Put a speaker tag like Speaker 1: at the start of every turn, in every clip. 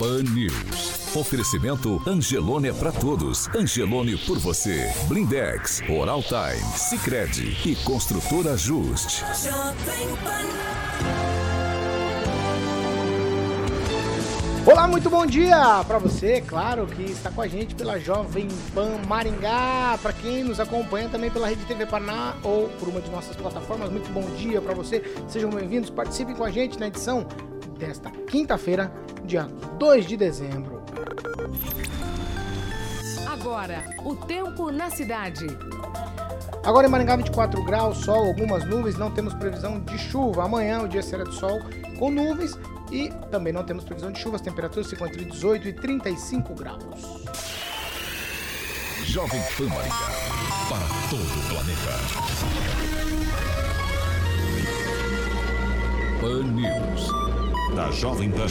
Speaker 1: Pan News. Oferecimento Angelone é pra todos. Angelone por você. Blindex, Oral Time, Sicredi e Construtora Just.
Speaker 2: Olá, muito bom dia para você, claro, que está com a gente pela Jovem Pan Maringá, para quem nos acompanha também pela Rede TV Paraná ou por uma de nossas plataformas. Muito bom dia para você. Sejam bem-vindos, participem com a gente na edição desta quinta-feira, dia 2 de dezembro.
Speaker 3: Agora, o tempo na cidade.
Speaker 2: Agora em Maringá 24 graus, sol, algumas nuvens, não temos previsão de chuva. Amanhã o dia será de sol com nuvens e também não temos previsão de chuva. As temperaturas ficam entre 18 e 35 graus.
Speaker 1: Jovem Pan Maringá. Para todo o planeta. Pan News. Da Jovem Pan.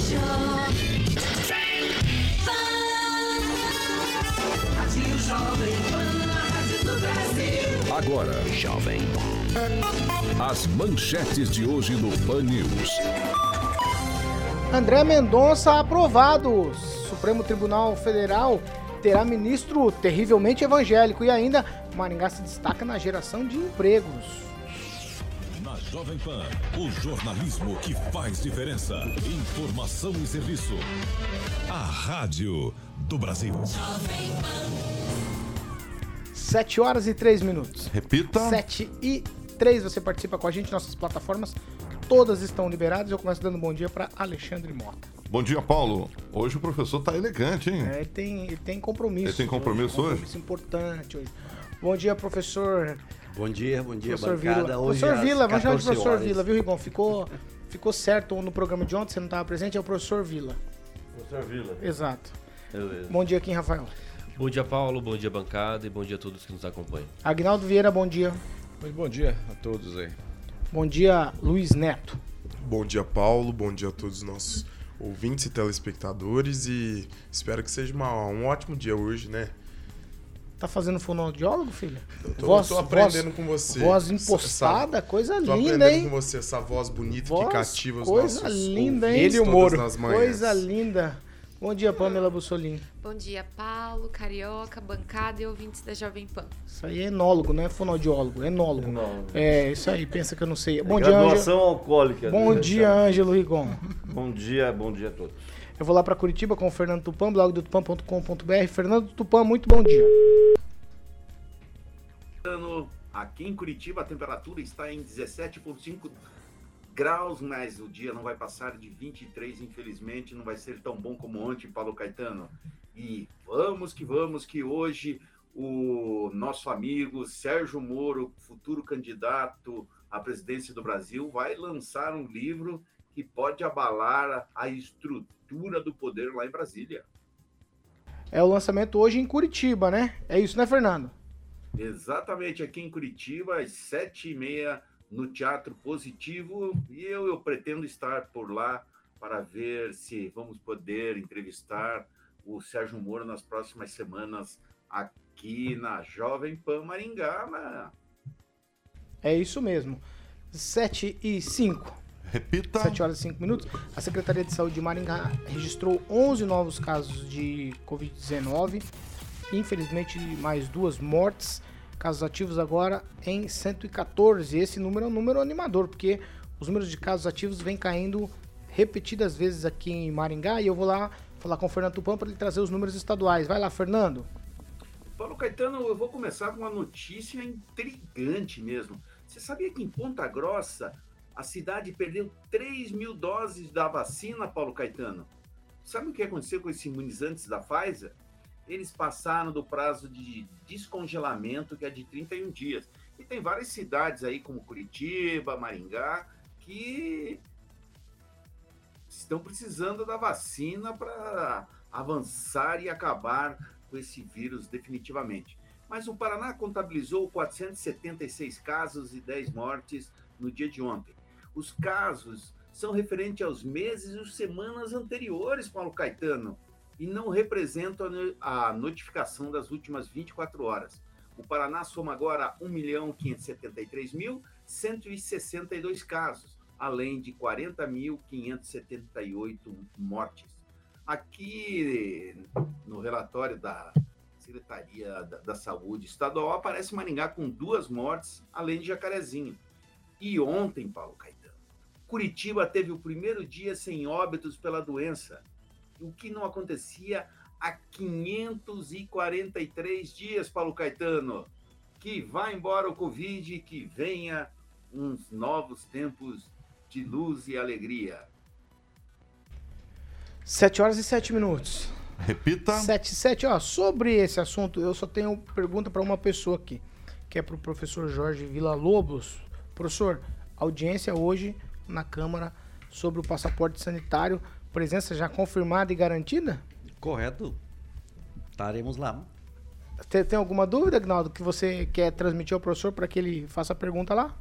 Speaker 1: Agora,
Speaker 4: Jovem
Speaker 1: as manchetes de hoje no Pan News.
Speaker 2: André Mendonça aprovado. Supremo Tribunal Federal terá ministro terrivelmente evangélico e ainda Maringá se destaca na geração de empregos.
Speaker 1: Jovem Pan, o jornalismo que faz diferença. Informação e serviço. A Rádio do Brasil.
Speaker 2: 7 horas e 3 minutos.
Speaker 5: Repita.
Speaker 2: 7 e 3 você participa com a gente, nossas plataformas todas estão liberadas. Eu começo dando bom dia para Alexandre Mota.
Speaker 5: Bom dia, Paulo. Hoje o professor tá elegante, hein?
Speaker 2: É, ele, tem, ele tem compromisso.
Speaker 5: Ele tem compromisso hoje?
Speaker 2: Compromisso importante hoje. Bom dia, professor.
Speaker 4: Bom dia, bom dia,
Speaker 2: professor
Speaker 4: bancada.
Speaker 2: Vila.
Speaker 4: Hoje
Speaker 2: professor Vila, vamos chamar de
Speaker 4: 14
Speaker 2: professor
Speaker 4: horas.
Speaker 2: Vila, viu, Rigon? Ficou, ficou certo no programa de ontem, você não estava presente, é o professor Vila.
Speaker 6: Professor Vila.
Speaker 2: Exato.
Speaker 6: Beleza.
Speaker 2: Bom dia, Kim Rafael.
Speaker 6: Bom dia, Paulo. Bom dia, bancada. E bom dia a todos que nos acompanham.
Speaker 2: Agnaldo Vieira, bom dia.
Speaker 7: Muito bom dia a todos aí.
Speaker 2: Bom dia, Luiz Neto.
Speaker 8: Bom dia, Paulo. Bom dia a todos os nossos ouvintes e telespectadores. E espero que seja uma- um ótimo dia hoje, né?
Speaker 2: Tá fazendo fonoaudiólogo, filho?
Speaker 8: Eu tô, tô aprendendo com você.
Speaker 2: Voz
Speaker 8: Essa-
Speaker 2: impostada, coisa
Speaker 8: Tô
Speaker 2: linda,
Speaker 8: aprendendo
Speaker 2: hein?
Speaker 8: com você essa voz bonita
Speaker 2: Voz,
Speaker 8: que cativa os
Speaker 2: coisa
Speaker 8: nossos
Speaker 2: linda, hein? Ele e o Moro. Coisa linda. Bom dia, Pamela Bussolini.
Speaker 9: Bom dia, Paulo, Carioca, bancada e ouvintes da Jovem Pan.
Speaker 2: Isso aí é enólogo, não é fonoaudiólogo, é enólogo.
Speaker 6: Enólogo.
Speaker 2: É, isso aí, pensa que eu não sei. Bom dia,
Speaker 6: Graduação
Speaker 2: Ângelo.
Speaker 6: alcoólica.
Speaker 2: Bom
Speaker 6: né,
Speaker 2: dia. Ângelo Rigon.
Speaker 6: Bom dia, bom dia a todos.
Speaker 2: Eu vou lá pra Curitiba com o Fernando Tupan, blog do tupan.com.br. Fernando Tupan, muito bom dia.
Speaker 10: Aqui em Curitiba a temperatura está em 17,5 graus, mas o dia não vai passar de 23, infelizmente, não vai ser tão bom como ontem, Paulo Caetano. E vamos que vamos, que hoje o nosso amigo Sérgio Moro, futuro candidato à presidência do Brasil, vai lançar um livro que pode abalar a estrutura do poder lá em Brasília.
Speaker 2: É o lançamento hoje em Curitiba, né? É isso, né, Fernando?
Speaker 10: Exatamente, aqui em Curitiba, às sete e meia, no Teatro Positivo. E eu, eu pretendo estar por lá para ver se vamos poder entrevistar o Sérgio Moro nas próximas semanas aqui na Jovem Pan Maringá. Né?
Speaker 2: É isso mesmo. 7 e 5.
Speaker 5: Repita.
Speaker 2: 7 horas e 5 minutos. A Secretaria de Saúde de Maringá registrou 11 novos casos de Covid-19. Infelizmente, mais duas mortes. Casos ativos agora em 114. Esse número é um número animador, porque os números de casos ativos vêm caindo repetidas vezes aqui em Maringá. E eu vou lá falar com o Fernando Tupan para ele trazer os números estaduais. Vai lá, Fernando.
Speaker 10: Paulo Caetano, eu vou começar com uma notícia intrigante mesmo. Você sabia que em Ponta Grossa a cidade perdeu 3 mil doses da vacina, Paulo Caetano? Sabe o que aconteceu com esses imunizantes da Pfizer? Eles passaram do prazo de descongelamento, que é de 31 dias. E tem várias cidades aí, como Curitiba, Maringá, que estão precisando da vacina para avançar e acabar com esse vírus definitivamente. Mas o Paraná contabilizou 476 casos e 10 mortes no dia de ontem. Os casos são referentes aos meses e semanas anteriores, Paulo Caetano, e não representam a notificação das últimas 24 horas. O Paraná soma agora 1.573.162 casos, além de 40.578 mortes. Aqui no relatório da Secretaria da, da, Saúde Estadual aparece Maringá com duas mortes, além de Jacarezinho. E ontem, Paulo Caetano, Curitiba teve o primeiro dia sem óbitos pela doença, o que não acontecia há 543 dias, Paulo Caetano. Que vá embora o Covid e que venha uns novos tempos de luz e alegria.
Speaker 2: 7 horas e 7 minutos.
Speaker 5: Repita.
Speaker 2: 7 7, ó, sobre esse assunto, eu só tenho pergunta para uma pessoa aqui, que é para o professor Jorge Vila Lobos. Professor, audiência hoje na Câmara sobre o passaporte sanitário, presença já confirmada e garantida?
Speaker 4: Correto. Estaremos lá.
Speaker 2: Tem, tem alguma dúvida, Agnaldo, que você quer transmitir ao professor para que ele faça a pergunta lá?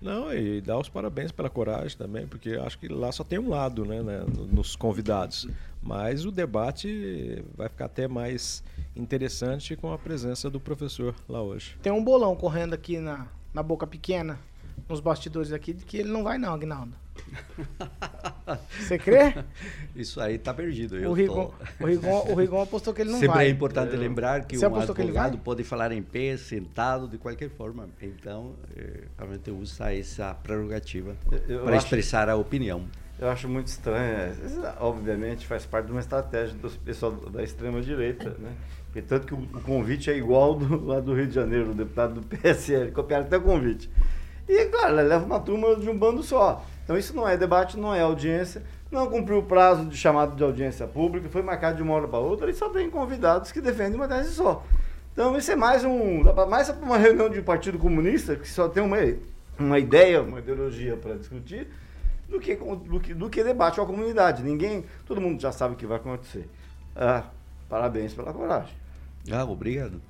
Speaker 7: Não, e dar os parabéns pela coragem também, porque acho que lá só tem um lado, né, né, nos convidados. Mas o debate vai ficar até mais interessante com a presença do professor lá hoje.
Speaker 2: Tem um bolão correndo aqui na, na boca pequena, nos bastidores aqui, de que ele não vai não, Agnaldo. Você crê?
Speaker 4: Isso aí tá perdido.
Speaker 2: O Rigon, tô... o, Rigon, o Rigon apostou que ele não
Speaker 4: Sempre
Speaker 2: vai.
Speaker 4: Sempre é importante eu... lembrar que
Speaker 2: Você
Speaker 4: um advogado que pode falar em pé, sentado, de qualquer forma. Então, eh, realmente usa essa prerrogativa para expressar a opinião.
Speaker 11: Eu acho muito estranho. É, obviamente faz parte de uma estratégia do pessoal da extrema-direita, né? Porque tanto que o, convite é igual do, lá do Rio de Janeiro, o deputado do PSL, copiaram até o convite. E, claro, leva uma turma de um bando só. Então isso não é debate, não é audiência, não cumpriu o prazo de chamado de audiência pública, foi marcado de uma hora para outra e só tem convidados que defendem uma tese só. Então isso é mais um, mais uma reunião de um partido comunista que só tem uma, uma ideia, uma ideologia para discutir, do que, do, que, do que debate com a comunidade. Ninguém, todo mundo já sabe o que vai acontecer. Ah, parabéns pela coragem.
Speaker 4: Ah, obrigado.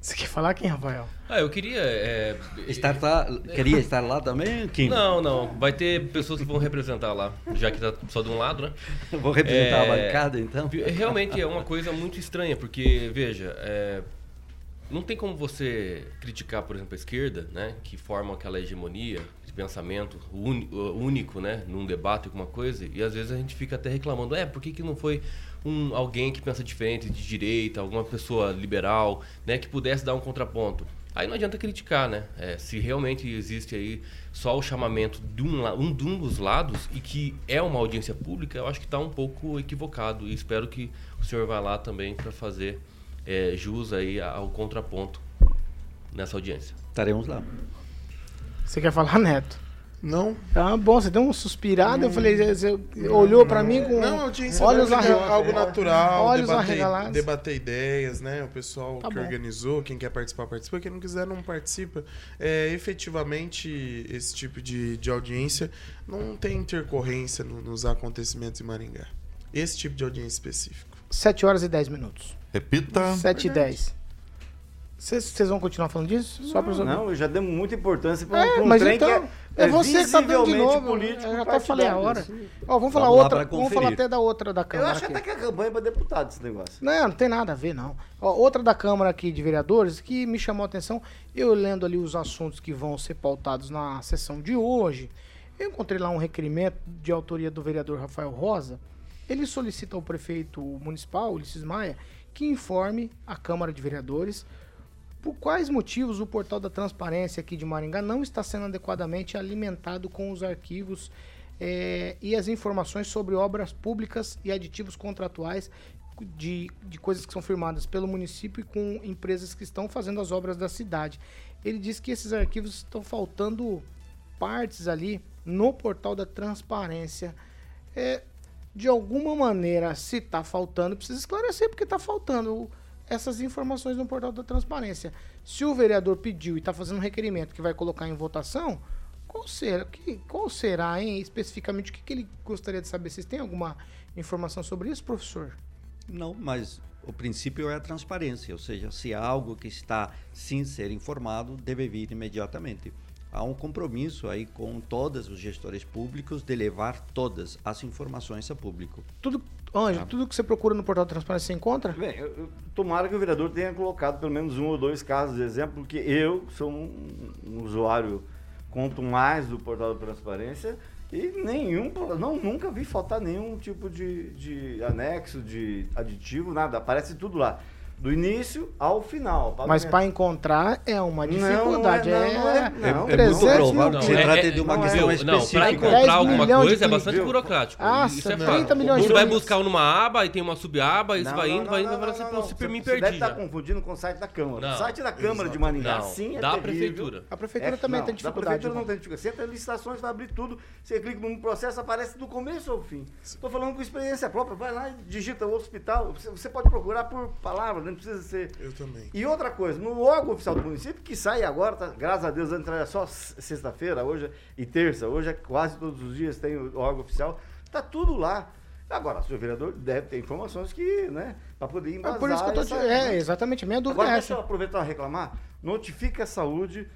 Speaker 2: Você quer falar quem, Rafael?
Speaker 6: Ah, eu queria. É...
Speaker 4: Estar lá, queria estar lá também, Kim?
Speaker 6: Não, não. Vai ter pessoas que vão representar lá, já que tá só de um lado, né?
Speaker 4: Vou representar é... a bancada, então?
Speaker 6: Realmente é uma coisa muito estranha, porque, veja, é... não tem como você criticar, por exemplo, a esquerda, né? Que forma aquela hegemonia pensamento único, né? Num debate, alguma coisa, e às vezes a gente fica até reclamando, é, por que, que não foi um, alguém que pensa diferente, de direita, alguma pessoa liberal, né, que pudesse dar um contraponto. Aí não adianta criticar, né? É, se realmente existe aí só o chamamento de um, um, de um dos lados e que é uma audiência pública, eu acho que está um pouco equivocado. E espero que o senhor vá lá também para fazer é, jus aí ao contraponto nessa audiência.
Speaker 4: Estaremos lá.
Speaker 2: Você quer falar, Neto?
Speaker 8: Não.
Speaker 2: Ah, bom, você deu um suspirado, eu falei, você olhou para mim com
Speaker 8: não, eu tinha
Speaker 2: olhos
Speaker 8: arregalados. algo natural,
Speaker 2: olhos
Speaker 8: debater, debater ideias, né? O pessoal
Speaker 2: Tá
Speaker 8: que
Speaker 2: bom.
Speaker 8: organizou, quem quer participar, participa, quem não quiser, não participa. É, efetivamente, esse tipo de, de audiência não tem intercorrência no- nos acontecimentos em Maringá. Esse tipo de audiência específico.
Speaker 2: 7 horas e 10 minutos.
Speaker 5: Repita.
Speaker 2: 7 e 10. Vocês vão continuar falando disso? Só pra
Speaker 11: Não, já demos muita importância para
Speaker 2: É,
Speaker 11: um
Speaker 2: mas
Speaker 11: trem
Speaker 2: então,
Speaker 11: que é,
Speaker 2: é você que tá dando de novo.
Speaker 11: político.
Speaker 2: Eu já até falei a hora.
Speaker 11: assim.
Speaker 2: Ó, vamos falar
Speaker 4: Vamos
Speaker 2: outra. Vamos falar até da outra da
Speaker 11: Eu
Speaker 2: Câmara
Speaker 11: acho
Speaker 2: aqui.
Speaker 11: até que é campanha para deputado esse negócio.
Speaker 2: Não, não tem nada a ver, não. Ó, outra da Câmara aqui de Vereadores que me chamou a atenção, eu lendo ali os assuntos que vão ser pautados na sessão de hoje, eu encontrei lá um requerimento de autoria do vereador Rafael Rosa. Ele solicita ao prefeito municipal, Ulisses Maia, que informe a Câmara de Vereadores por quais motivos o portal da transparência aqui de Maringá não está sendo adequadamente alimentado com os arquivos eh, e as informações sobre obras públicas e aditivos contratuais de, de coisas que são firmadas pelo município e com empresas que estão fazendo as obras da cidade. Ele diz que esses arquivos estão faltando partes ali no portal da transparência. É, de alguma maneira, se está faltando, precisa esclarecer porque está faltando essas informações no portal da transparência. Se o vereador pediu e está fazendo um requerimento que vai colocar em votação, qual será, que, qual será hein, especificamente o que, que ele gostaria de saber? Vocês têm alguma informação sobre isso, professor?
Speaker 4: Não, mas o princípio é a transparência, ou seja, se há algo que está sem ser informado, deve vir imediatamente. Há um compromisso aí com todos os gestores públicos de levar todas as informações a público.
Speaker 2: Tudo, Anjo, tudo que você procura no portal da transparência você encontra?
Speaker 11: Bem, eu- eu- tomara que o vereador tenha colocado pelo menos um ou dois casos de exemplo, porque eu sou um, um usuário, conto mais do portal da transparência e nenhum, não, nunca vi faltar nenhum tipo de, de anexo, de aditivo, nada, aparece tudo lá. Do início ao final.
Speaker 2: Mas para encontrar é uma
Speaker 11: Não, não é-
Speaker 2: dificuldade.
Speaker 11: não,
Speaker 2: é,
Speaker 11: não é- não.
Speaker 4: É muito
Speaker 2: 300 mil
Speaker 4: se
Speaker 2: coisas.
Speaker 4: trate de uma
Speaker 6: não,
Speaker 4: questão específica.
Speaker 6: para
Speaker 2: 10
Speaker 6: encontrar alguma coisa é bastante burocrático.
Speaker 2: Nossa,
Speaker 6: isso é
Speaker 2: 30
Speaker 6: fato.
Speaker 2: milhões de
Speaker 6: Você vai buscar numa aba e tem uma subaba, e isso vai indo, vai indo, vai assim, super me
Speaker 11: Você deve
Speaker 6: perdi.
Speaker 11: estar confundindo com o site da Câmara.
Speaker 6: Não.
Speaker 11: o site da Câmara de Maringá,
Speaker 6: Não,
Speaker 11: sim, é
Speaker 6: da
Speaker 11: terrível.
Speaker 6: prefeitura.
Speaker 2: A prefeitura também
Speaker 11: não,
Speaker 2: tem
Speaker 11: Da
Speaker 2: dificuldade.
Speaker 11: prefeitura
Speaker 2: né?
Speaker 11: não tem dificuldade. Você entra em licitações, vai abrir tudo. Você clica num processo, aparece do começo ao fim. Estou falando com experiência própria. Vai lá e digita o hospital. Você, pode procurar por palavras, não precisa ser.
Speaker 8: Eu também.
Speaker 11: E outra coisa, no órgão oficial do município, que sai agora, tá, graças a Deus, antes era só sexta-feira, hoje é- e terça, hoje é quase todos os dias tem o órgão oficial, tá tudo lá. Agora, o senhor vereador deve ter informações que, né, para poder
Speaker 2: É
Speaker 11: embasar.
Speaker 2: por isso que eu tô te...
Speaker 11: essa-
Speaker 2: É, exatamente. Minha dúvida
Speaker 11: Agora,
Speaker 2: é
Speaker 11: deixa eu
Speaker 2: essa.
Speaker 11: aproveitar e reclamar. Notifica a Saúde,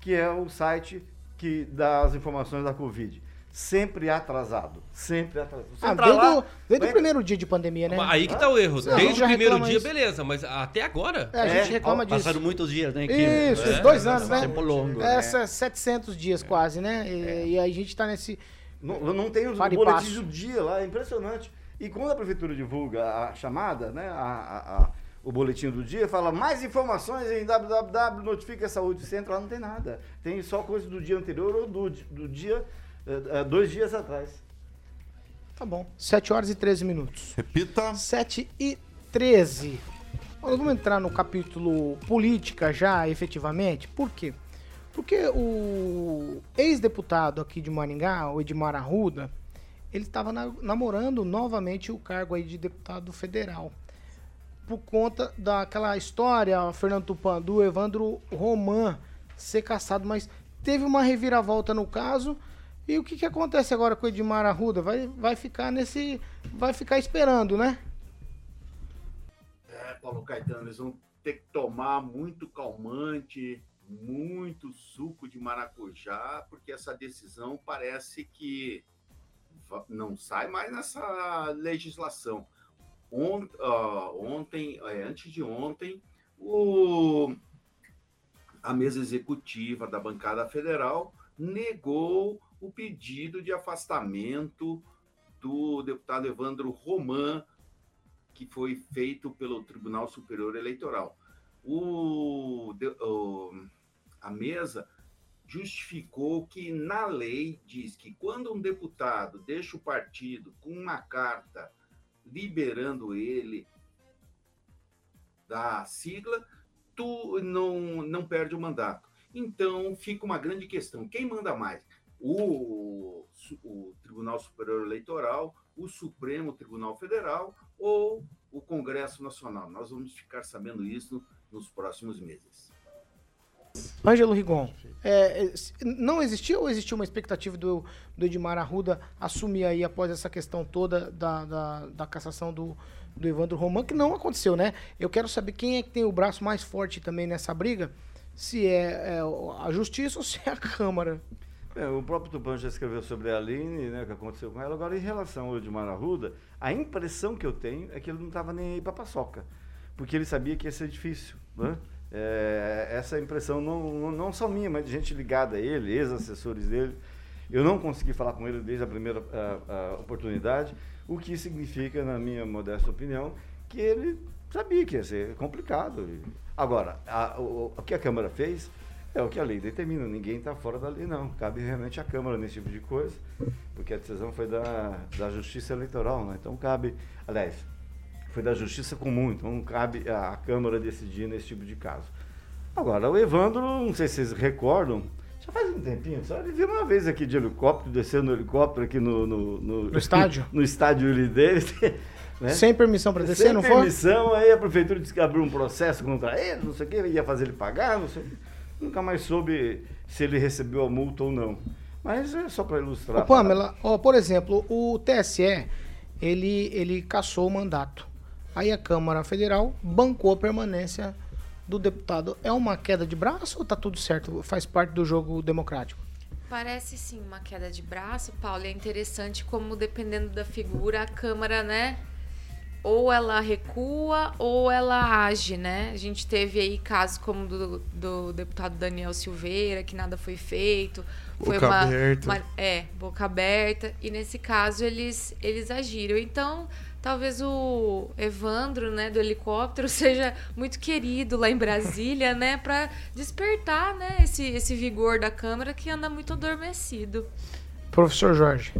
Speaker 11: que é o site que dá as informações da Covid. Sempre atrasado. Sempre atrasado. Você
Speaker 2: Ah, desde
Speaker 11: lá,
Speaker 2: o, desde o primeiro dia de pandemia, né?
Speaker 6: Aí que tá o erro.
Speaker 2: Não,
Speaker 6: Desde o primeiro dia,
Speaker 2: isso.
Speaker 6: beleza, mas até agora.
Speaker 2: É, a gente
Speaker 11: É,
Speaker 2: reclama disso.
Speaker 4: Passaram muitos dias, né?
Speaker 2: Isso,
Speaker 6: É,
Speaker 2: dois anos, né?
Speaker 4: Tempo longo.
Speaker 2: Essa, 700 dias quase, né? E, e aí a gente tá nesse...
Speaker 11: Não, não tem os boletins do dia lá, é impressionante. E quando a prefeitura divulga a chamada, né, a- a- a- o boletim do dia, fala mais informações em www, notifica a saúde. Você entra lá, não tem nada. Tem só coisa do dia anterior ou do, do dia, eh, eh, dois dias atrás.
Speaker 2: Tá bom. 7 horas e 13 minutos.
Speaker 5: Repita.
Speaker 2: 7 e 13. Nós vamos entrar no capítulo política já, efetivamente. Por quê? Porque o ex-deputado aqui de Maringá, o Edmar Arruda, ele estava na- namorando novamente o cargo aí de deputado federal. Por conta daquela história, Fernando Tupan, do Evandro Roman ser caçado, mas teve uma reviravolta no caso. E o que, que acontece agora com o Edmar Arruda? Vai, vai ficar nesse. Vai ficar esperando, né?
Speaker 10: É, Paulo Caetano, eles vão ter que tomar muito calmante, muito suco de maracujá, porque essa decisão parece que não sai mais nessa legislação. On- ah, ontem, é, antes de ontem, o- a mesa executiva da bancada federal negou o pedido de afastamento do deputado Evandro Roman que foi feito pelo Tribunal Superior Eleitoral. O, o- a mesa justificou que na lei diz que quando um deputado deixa o partido com uma carta liberando ele da sigla, tu não, não perde o mandato. Então fica uma grande questão: quem manda mais? O, o Tribunal Superior Eleitoral, o Supremo Tribunal Federal ou o Congresso Nacional? Nós vamos ficar sabendo isso nos próximos meses.
Speaker 2: Ângelo Rigon, é, é, não existiu ou existiu uma expectativa do, do Edmar Arruda assumir aí após essa questão toda da, da, da cassação do, do Evandro Roman, que não aconteceu, né? Eu quero saber quem é que tem o braço mais forte também nessa briga, se é, é a justiça ou se é a Câmara.
Speaker 11: É, o próprio Tupan já escreveu sobre a Aline, né, o que aconteceu com ela. Agora, em relação ao Edmar Arruda, a impressão que eu tenho é que ele não estava nem aí para paçoca, porque ele sabia que ia ser difícil. Né? É, essa impressão não, não, só minha, mas de gente ligada a ele, ex-assessores dele. Eu não consegui falar com ele desde a primeira a- a oportunidade, o que significa, na minha modesta opinião, que ele sabia que ia ser complicado. Agora, a- o, o que a Câmara fez é o que a lei determina, ninguém está fora da lei, não. Cabe realmente à Câmara nesse tipo de coisa, porque a decisão foi da, da Justiça Eleitoral, né? Então cabe, aliás, foi da Justiça Comum, então não cabe a Câmara decidir nesse tipo de caso. Agora, o Evandro, não sei se vocês recordam, já faz um tempinho, só ele viu uma vez aqui de helicóptero, descendo no helicóptero aqui no... No,
Speaker 2: No estádio?
Speaker 11: No estádio dele. Né?
Speaker 2: Sem permissão para descer,
Speaker 11: Sem
Speaker 2: não foi?
Speaker 11: permissão, aí a prefeitura disse que abriu um processo contra ele, não sei o que, ia fazer ele pagar, não sei. Nunca mais soube se ele recebeu a multa ou não. Mas é só para ilustrar.
Speaker 2: Ô, Pamela, ó, por exemplo, o TSE, ele, ele cassou o mandato. Aí a Câmara Federal bancou a permanência do deputado. É uma queda de braço ou tá tudo certo? Faz parte do jogo democrático?
Speaker 9: Parece sim uma queda de braço, Paulo. É interessante como, dependendo da figura, a Câmara, né? Ou ela recua ou ela age, né? A gente teve aí casos como do, do deputado Daniel Silveira, que nada foi feito. Foi
Speaker 8: Boca
Speaker 9: uma,
Speaker 8: aberta.
Speaker 9: uma- É, boca aberta. E nesse caso eles, eles agiram. Então, talvez o Evandro, né, do helicóptero, seja muito querido lá em Brasília, né? Pra despertar, né, esse, esse vigor da Câmara que anda muito adormecido.
Speaker 2: Professor Jorge.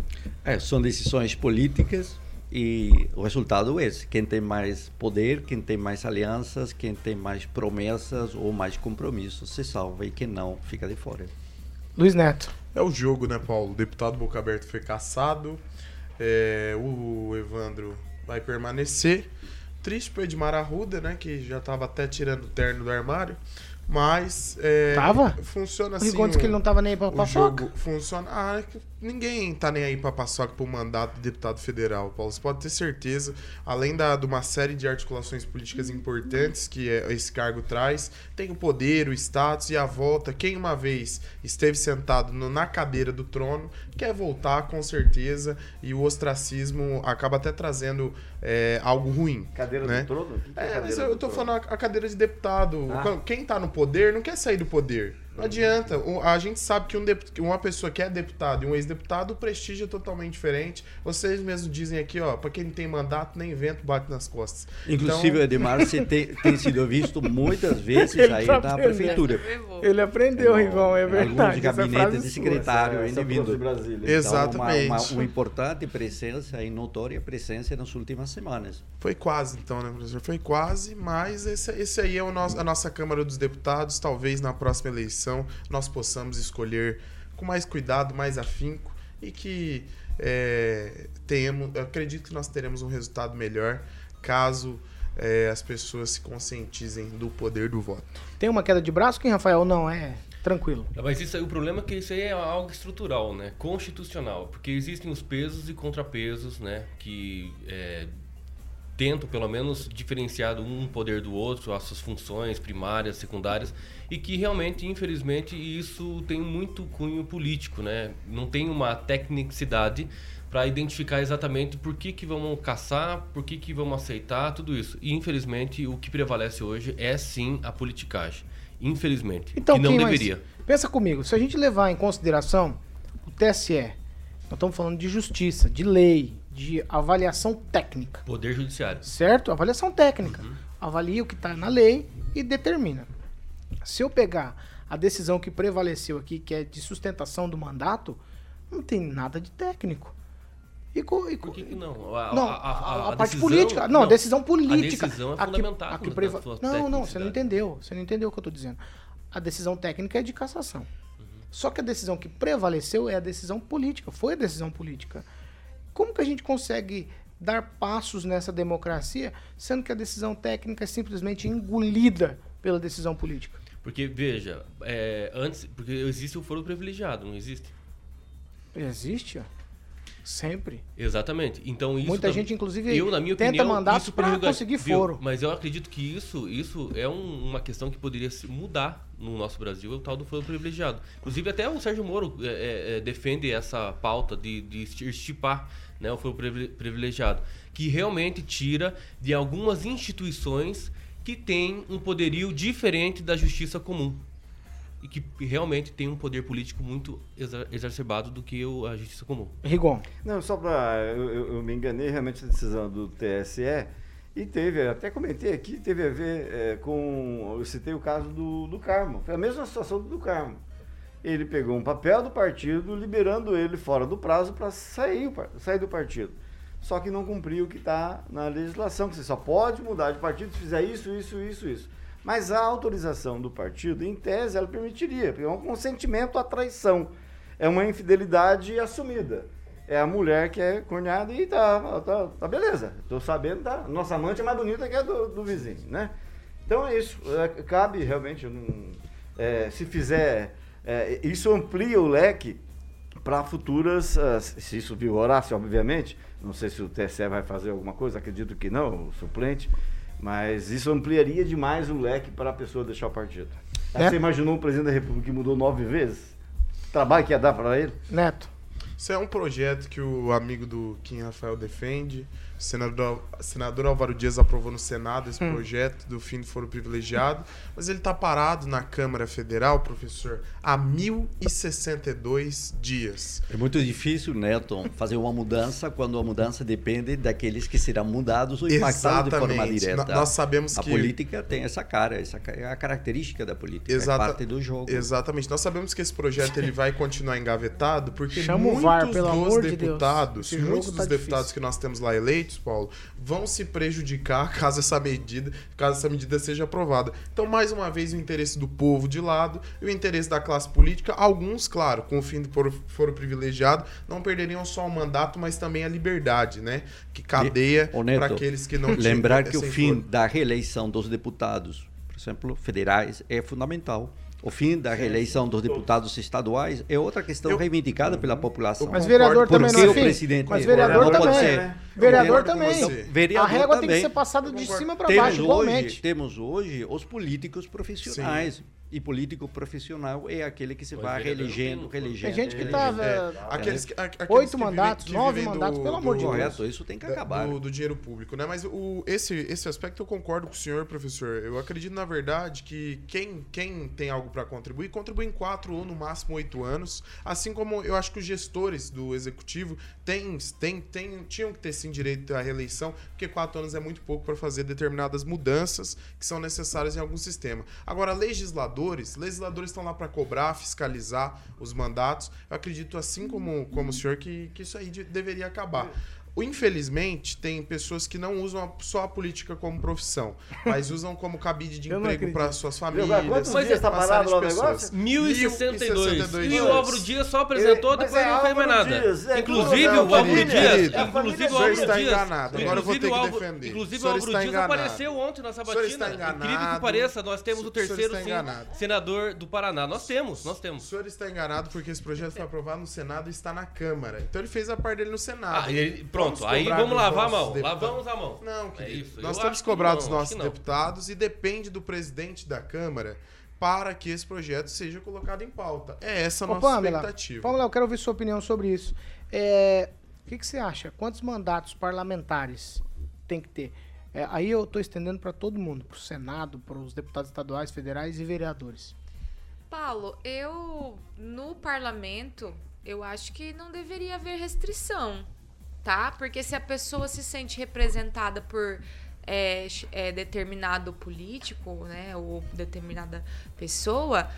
Speaker 4: É, são decisões políticas e o resultado é esse. Quem tem mais poder, quem tem mais alianças, quem tem mais promessas ou mais compromissos se salva e quem não fica de fora.
Speaker 2: Luiz Neto.
Speaker 8: É o jogo, né, Paulo? O deputado Boca Aberta foi caçado. é, o Evandro vai permanecer. Triste pro Edmar Arruda, né? Que já tava até tirando o terno do armário. Mas. É,
Speaker 2: Tava?
Speaker 8: Funciona assim.
Speaker 2: Disse que ele não tava nem aí pra
Speaker 8: o
Speaker 2: paçoca.
Speaker 8: jogo funciona. Ah, é que ninguém tá nem aí pra paçoca pro mandato de deputado federal, Paulo. Você pode ter certeza. Além da, de uma série de articulações políticas importantes que é- esse cargo traz, tem o poder, o status e a volta. Quem uma vez esteve sentado no- na cadeira do trono quer voltar com certeza. E o ostracismo acaba até trazendo é, algo ruim.
Speaker 11: Cadeira
Speaker 8: né?
Speaker 11: do trono? É
Speaker 8: É, mas
Speaker 11: do
Speaker 8: eu tô
Speaker 11: trono?
Speaker 8: falando a a cadeira de deputado.
Speaker 11: Ah.
Speaker 8: Quem tá no poder não quer sair do poder. Não adianta. A gente sabe que um uma pessoa que é deputado e um ex-deputado, o prestígio é totalmente diferente. Vocês mesmos dizem aqui, ó, pra quem não tem mandato, nem vento bate nas costas.
Speaker 4: Inclusive,
Speaker 8: Então-
Speaker 4: o Edmar você tem, tem sido visto muitas vezes
Speaker 2: Ele
Speaker 4: aí
Speaker 2: tá
Speaker 4: na prefeitura.
Speaker 2: Ele aprendeu, Rigon, é verdade.
Speaker 4: Alguns gabinetes
Speaker 2: frase
Speaker 4: de
Speaker 2: é sua.
Speaker 4: secretário
Speaker 11: Essa-
Speaker 4: ainda
Speaker 11: essa Brasília.
Speaker 4: Então,
Speaker 8: Exatamente.
Speaker 4: Uma, uma, uma importante presença e notória presença nas últimas semanas.
Speaker 8: Foi quase, então, né, professor? Foi quase, mas esse, esse aí é o nosso, a nossa Câmara dos Deputados. Talvez na próxima eleição nós possamos escolher com mais cuidado, mais afinco e que é, tenhamos, eu acredito que nós teremos um resultado melhor caso é, as pessoas se conscientizem do poder do voto.
Speaker 2: Tem uma queda de braço, quem, Rafael? Não, é tranquilo.
Speaker 6: Mas isso aí, o problema é que isso aí é algo estrutural, né? Constitucional. Porque existem os pesos e contrapesos, né? Que é, tentam, pelo menos, diferenciar um poder do outro, as suas funções primárias, secundárias, e que realmente, infelizmente, isso tem muito cunho político, né? Não tem uma tecnicidade para identificar exatamente por que, que vamos caçar, por que, que vamos aceitar, tudo isso. E, infelizmente, o que prevalece hoje é, sim, a politicagem. Infelizmente.
Speaker 2: Então,
Speaker 6: que não deveria.
Speaker 2: Pensa comigo, se a gente levar em consideração o TSE, nós estamos falando de justiça, de lei, de avaliação técnica,
Speaker 6: Poder Judiciário.
Speaker 2: certo? Avaliação técnica. Avalia o que está na lei e determina. Se eu pegar a decisão que prevaleceu aqui, que é de sustentação do mandato, não tem nada de técnico. E, co- e co-
Speaker 6: Por que, que não? A,
Speaker 2: Não,
Speaker 6: a- a-
Speaker 2: a, parte
Speaker 6: decisão-
Speaker 2: política. Não, a decisão política.
Speaker 6: A decisão é
Speaker 2: A que-
Speaker 6: fundamentada
Speaker 2: a que
Speaker 6: na
Speaker 2: preva- Não, não, você não
Speaker 6: tecnicidade.
Speaker 2: entendeu. Você não entendeu o que eu tô dizendo. A decisão técnica é de cassação.
Speaker 6: Uhum.
Speaker 2: Só que a decisão que prevaleceu é a decisão política. Foi a decisão política. Como que a gente consegue dar passos nessa democracia, sendo que a decisão técnica é simplesmente engolida pela decisão política?
Speaker 6: Porque, veja, é, antes. Porque existe o foro privilegiado, não existe?
Speaker 2: Existe, ó. Sempre.
Speaker 6: Exatamente. Então isso.
Speaker 2: Muita gente, inclusive,
Speaker 6: eu, na minha
Speaker 2: tenta
Speaker 6: opinião,
Speaker 2: pra
Speaker 6: prerroga-
Speaker 2: conseguir
Speaker 6: viu?
Speaker 2: foro.
Speaker 6: Mas eu acredito que isso, isso é um- uma questão que poderia se mudar no nosso Brasil, é o tal do foro privilegiado. Inclusive, até o Sérgio Moro é, é, é, defende essa pauta de, de estipar né, o foro privile- privilegiado, que realmente tira de algumas instituições que têm um poderio diferente da justiça comum. E que realmente tem um poder político muito exa- exacerbado do que o- a justiça comum.
Speaker 2: Rigon.
Speaker 11: Não, só para. Eu, eu- eu me enganei realmente a decisão do TSE e teve, até comentei aqui, teve a ver é, com. Eu citei o caso do, do Carmo. Foi a mesma situação do, Carmo. Ele pegou um papel do partido, liberando ele fora do prazo para sair, sair do partido. Só que não cumpriu o que está na legislação, que você só pode mudar de partido se fizer isso, isso, isso, isso. Mas a autorização do partido, em tese, ela permitiria, porque é um consentimento à traição. É uma infidelidade assumida. É a mulher que é corneada e tá, tá, tá beleza. Tô sabendo, tá. Nossa amante é mais bonita que a do, do vizinho, né? Então é isso. É, cabe realmente, não- é, se fizer, é, isso amplia o leque para futuras, ah, se isso vigorasse, obviamente, não sei se o TSE vai fazer alguma coisa, acredito que não, o suplente, mas isso ampliaria demais o leque para a pessoa deixar o partido. Aí
Speaker 2: Né?
Speaker 11: Você imaginou um presidente da República que mudou nove vezes? Trabalho que ia dar para ele?
Speaker 2: Neto.
Speaker 8: Isso é um projeto que o amigo do Kim Rafael defende. O senador, senador Álvaro Dias aprovou no Senado esse
Speaker 2: Hum.
Speaker 8: projeto do fim do foro privilegiado, mas ele está parado na Câmara Federal, professor, há 1062 dias.
Speaker 4: É muito difícil, Neto, fazer uma mudança quando a mudança depende daqueles que serão mudados ou impactados de forma
Speaker 8: Exatamente.
Speaker 4: direta.
Speaker 8: Nós sabemos
Speaker 4: a
Speaker 8: que-
Speaker 4: política tem essa cara, essa é a característica da política,
Speaker 8: Exata-
Speaker 4: é parte do jogo.
Speaker 8: Exatamente. Nós sabemos que esse projeto ele vai continuar engavetado porque
Speaker 2: Chama o
Speaker 8: muitos
Speaker 2: VAR, pelo
Speaker 8: dos
Speaker 2: amor de Deus.
Speaker 8: deputados, muitos
Speaker 2: tá
Speaker 8: dos deputados
Speaker 2: difícil.
Speaker 8: que nós temos lá eleitos, Paulo, vão se prejudicar caso essa medida, caso essa medida seja aprovada. Então, mais uma vez, o interesse do povo de lado e o interesse da classe política, alguns, claro, com o fim do foro, privilegiado, não perderiam só o mandato, mas também a liberdade, né? Que cadeia para aqueles que não
Speaker 4: Lembrar que o fim da reeleição dos deputados, por exemplo, federais, é fundamental. O fim da reeleição dos deputados estaduais é outra questão reivindicada pela população.
Speaker 2: Mas vereador
Speaker 4: Porque
Speaker 2: também não é
Speaker 4: o presidente
Speaker 2: Mas vereador
Speaker 4: não pode
Speaker 2: também,
Speaker 4: ser.
Speaker 2: né? Vereador também.
Speaker 4: Vereador
Speaker 2: A régua tem que
Speaker 4: também.
Speaker 2: ser passada de cima
Speaker 4: Temos
Speaker 2: baixo,
Speaker 4: hoje,
Speaker 2: igualmente.
Speaker 4: Temos hoje os políticos profissionais. E político profissional é aquele que se vai reelegendo, reelegendo.
Speaker 2: Tem gente que
Speaker 4: reelegendo.
Speaker 2: tá,
Speaker 8: É,
Speaker 2: velho,
Speaker 8: aqueles a- aqueles
Speaker 2: oito
Speaker 8: vivem-
Speaker 2: mandatos,
Speaker 8: que
Speaker 2: nove mandatos,
Speaker 8: do-
Speaker 2: pelo amor de Deus.
Speaker 4: Correto, isso tem que
Speaker 8: da-
Speaker 4: acabar.
Speaker 8: Do, do dinheiro público, né? Mas o, esse, esse aspecto eu concordo com o senhor, professor. Eu acredito, na verdade, que quem, quem tem algo para contribuir, contribui em quatro ou no máximo oito anos. Assim como eu acho que os gestores do executivo têm, têm, têm, tinham que ter sim direito à reeleição, porque quatro anos é muito pouco para fazer determinadas mudanças que são necessárias em algum sistema. Agora, legisladores, legisladores estão lá para cobrar, fiscalizar os mandatos. Eu acredito, assim como, como o senhor, que, que isso aí de- deveria acabar. O, Infelizmente, tem pessoas que não usam a- só a política como profissão, mas usam como cabide de emprego para suas famílias.
Speaker 11: quantos dias
Speaker 6: é-
Speaker 11: tá
Speaker 8: uma
Speaker 11: parado lá
Speaker 8: de
Speaker 11: o
Speaker 8: pessoas.
Speaker 11: negócio?
Speaker 6: 1062. E o Álvaro Dias só apresentou, depois
Speaker 11: é
Speaker 6: não fez mais nada.
Speaker 11: Dias, é
Speaker 6: inclusive o Álvaro Dias.
Speaker 11: É
Speaker 6: inclusive o
Speaker 8: O senhor
Speaker 6: Álvaro
Speaker 8: está
Speaker 6: Dias.
Speaker 8: enganado. Agora eu vou ter que
Speaker 6: o
Speaker 8: defender.
Speaker 6: Inclusive
Speaker 8: O
Speaker 6: o Álvaro
Speaker 8: está
Speaker 6: Dias apareceu ontem na sabatina.
Speaker 8: está
Speaker 6: Incrível que pareça, nós temos o
Speaker 8: O
Speaker 6: terceiro
Speaker 8: está
Speaker 6: senador do Paraná. Nós temos, nós
Speaker 8: O
Speaker 6: temos.
Speaker 8: senhor está enganado porque esse projeto foi aprovado no Senado e está na Câmara. Então ele fez a parte dele no Senado.
Speaker 6: Ah, ele- pronto, aí vamos lavar a mão.
Speaker 8: deputados.
Speaker 6: Lavamos a mão.
Speaker 8: Não,
Speaker 6: É
Speaker 8: querido.
Speaker 6: isso.
Speaker 8: Nós
Speaker 6: Eu
Speaker 8: temos
Speaker 6: não,
Speaker 8: dos
Speaker 6: acho
Speaker 8: nossos deputados e depende do presidente da Câmara para que esse projeto seja colocado em pauta. É essa a nossa
Speaker 2: Pamela,
Speaker 8: expectativa.
Speaker 2: Pamela, eu quero ouvir sua opinião sobre isso. É, o que, que você acha? Quantos mandatos parlamentares tem que ter? É, aí eu estou estendendo para todo mundo, para o Senado, para os deputados estaduais, federais e vereadores.
Speaker 9: Paulo, eu no parlamento, eu acho que não deveria haver restrição, tá? Porque se a pessoa se sente representada por é, é, determinado político, né, ou determinada pessoa,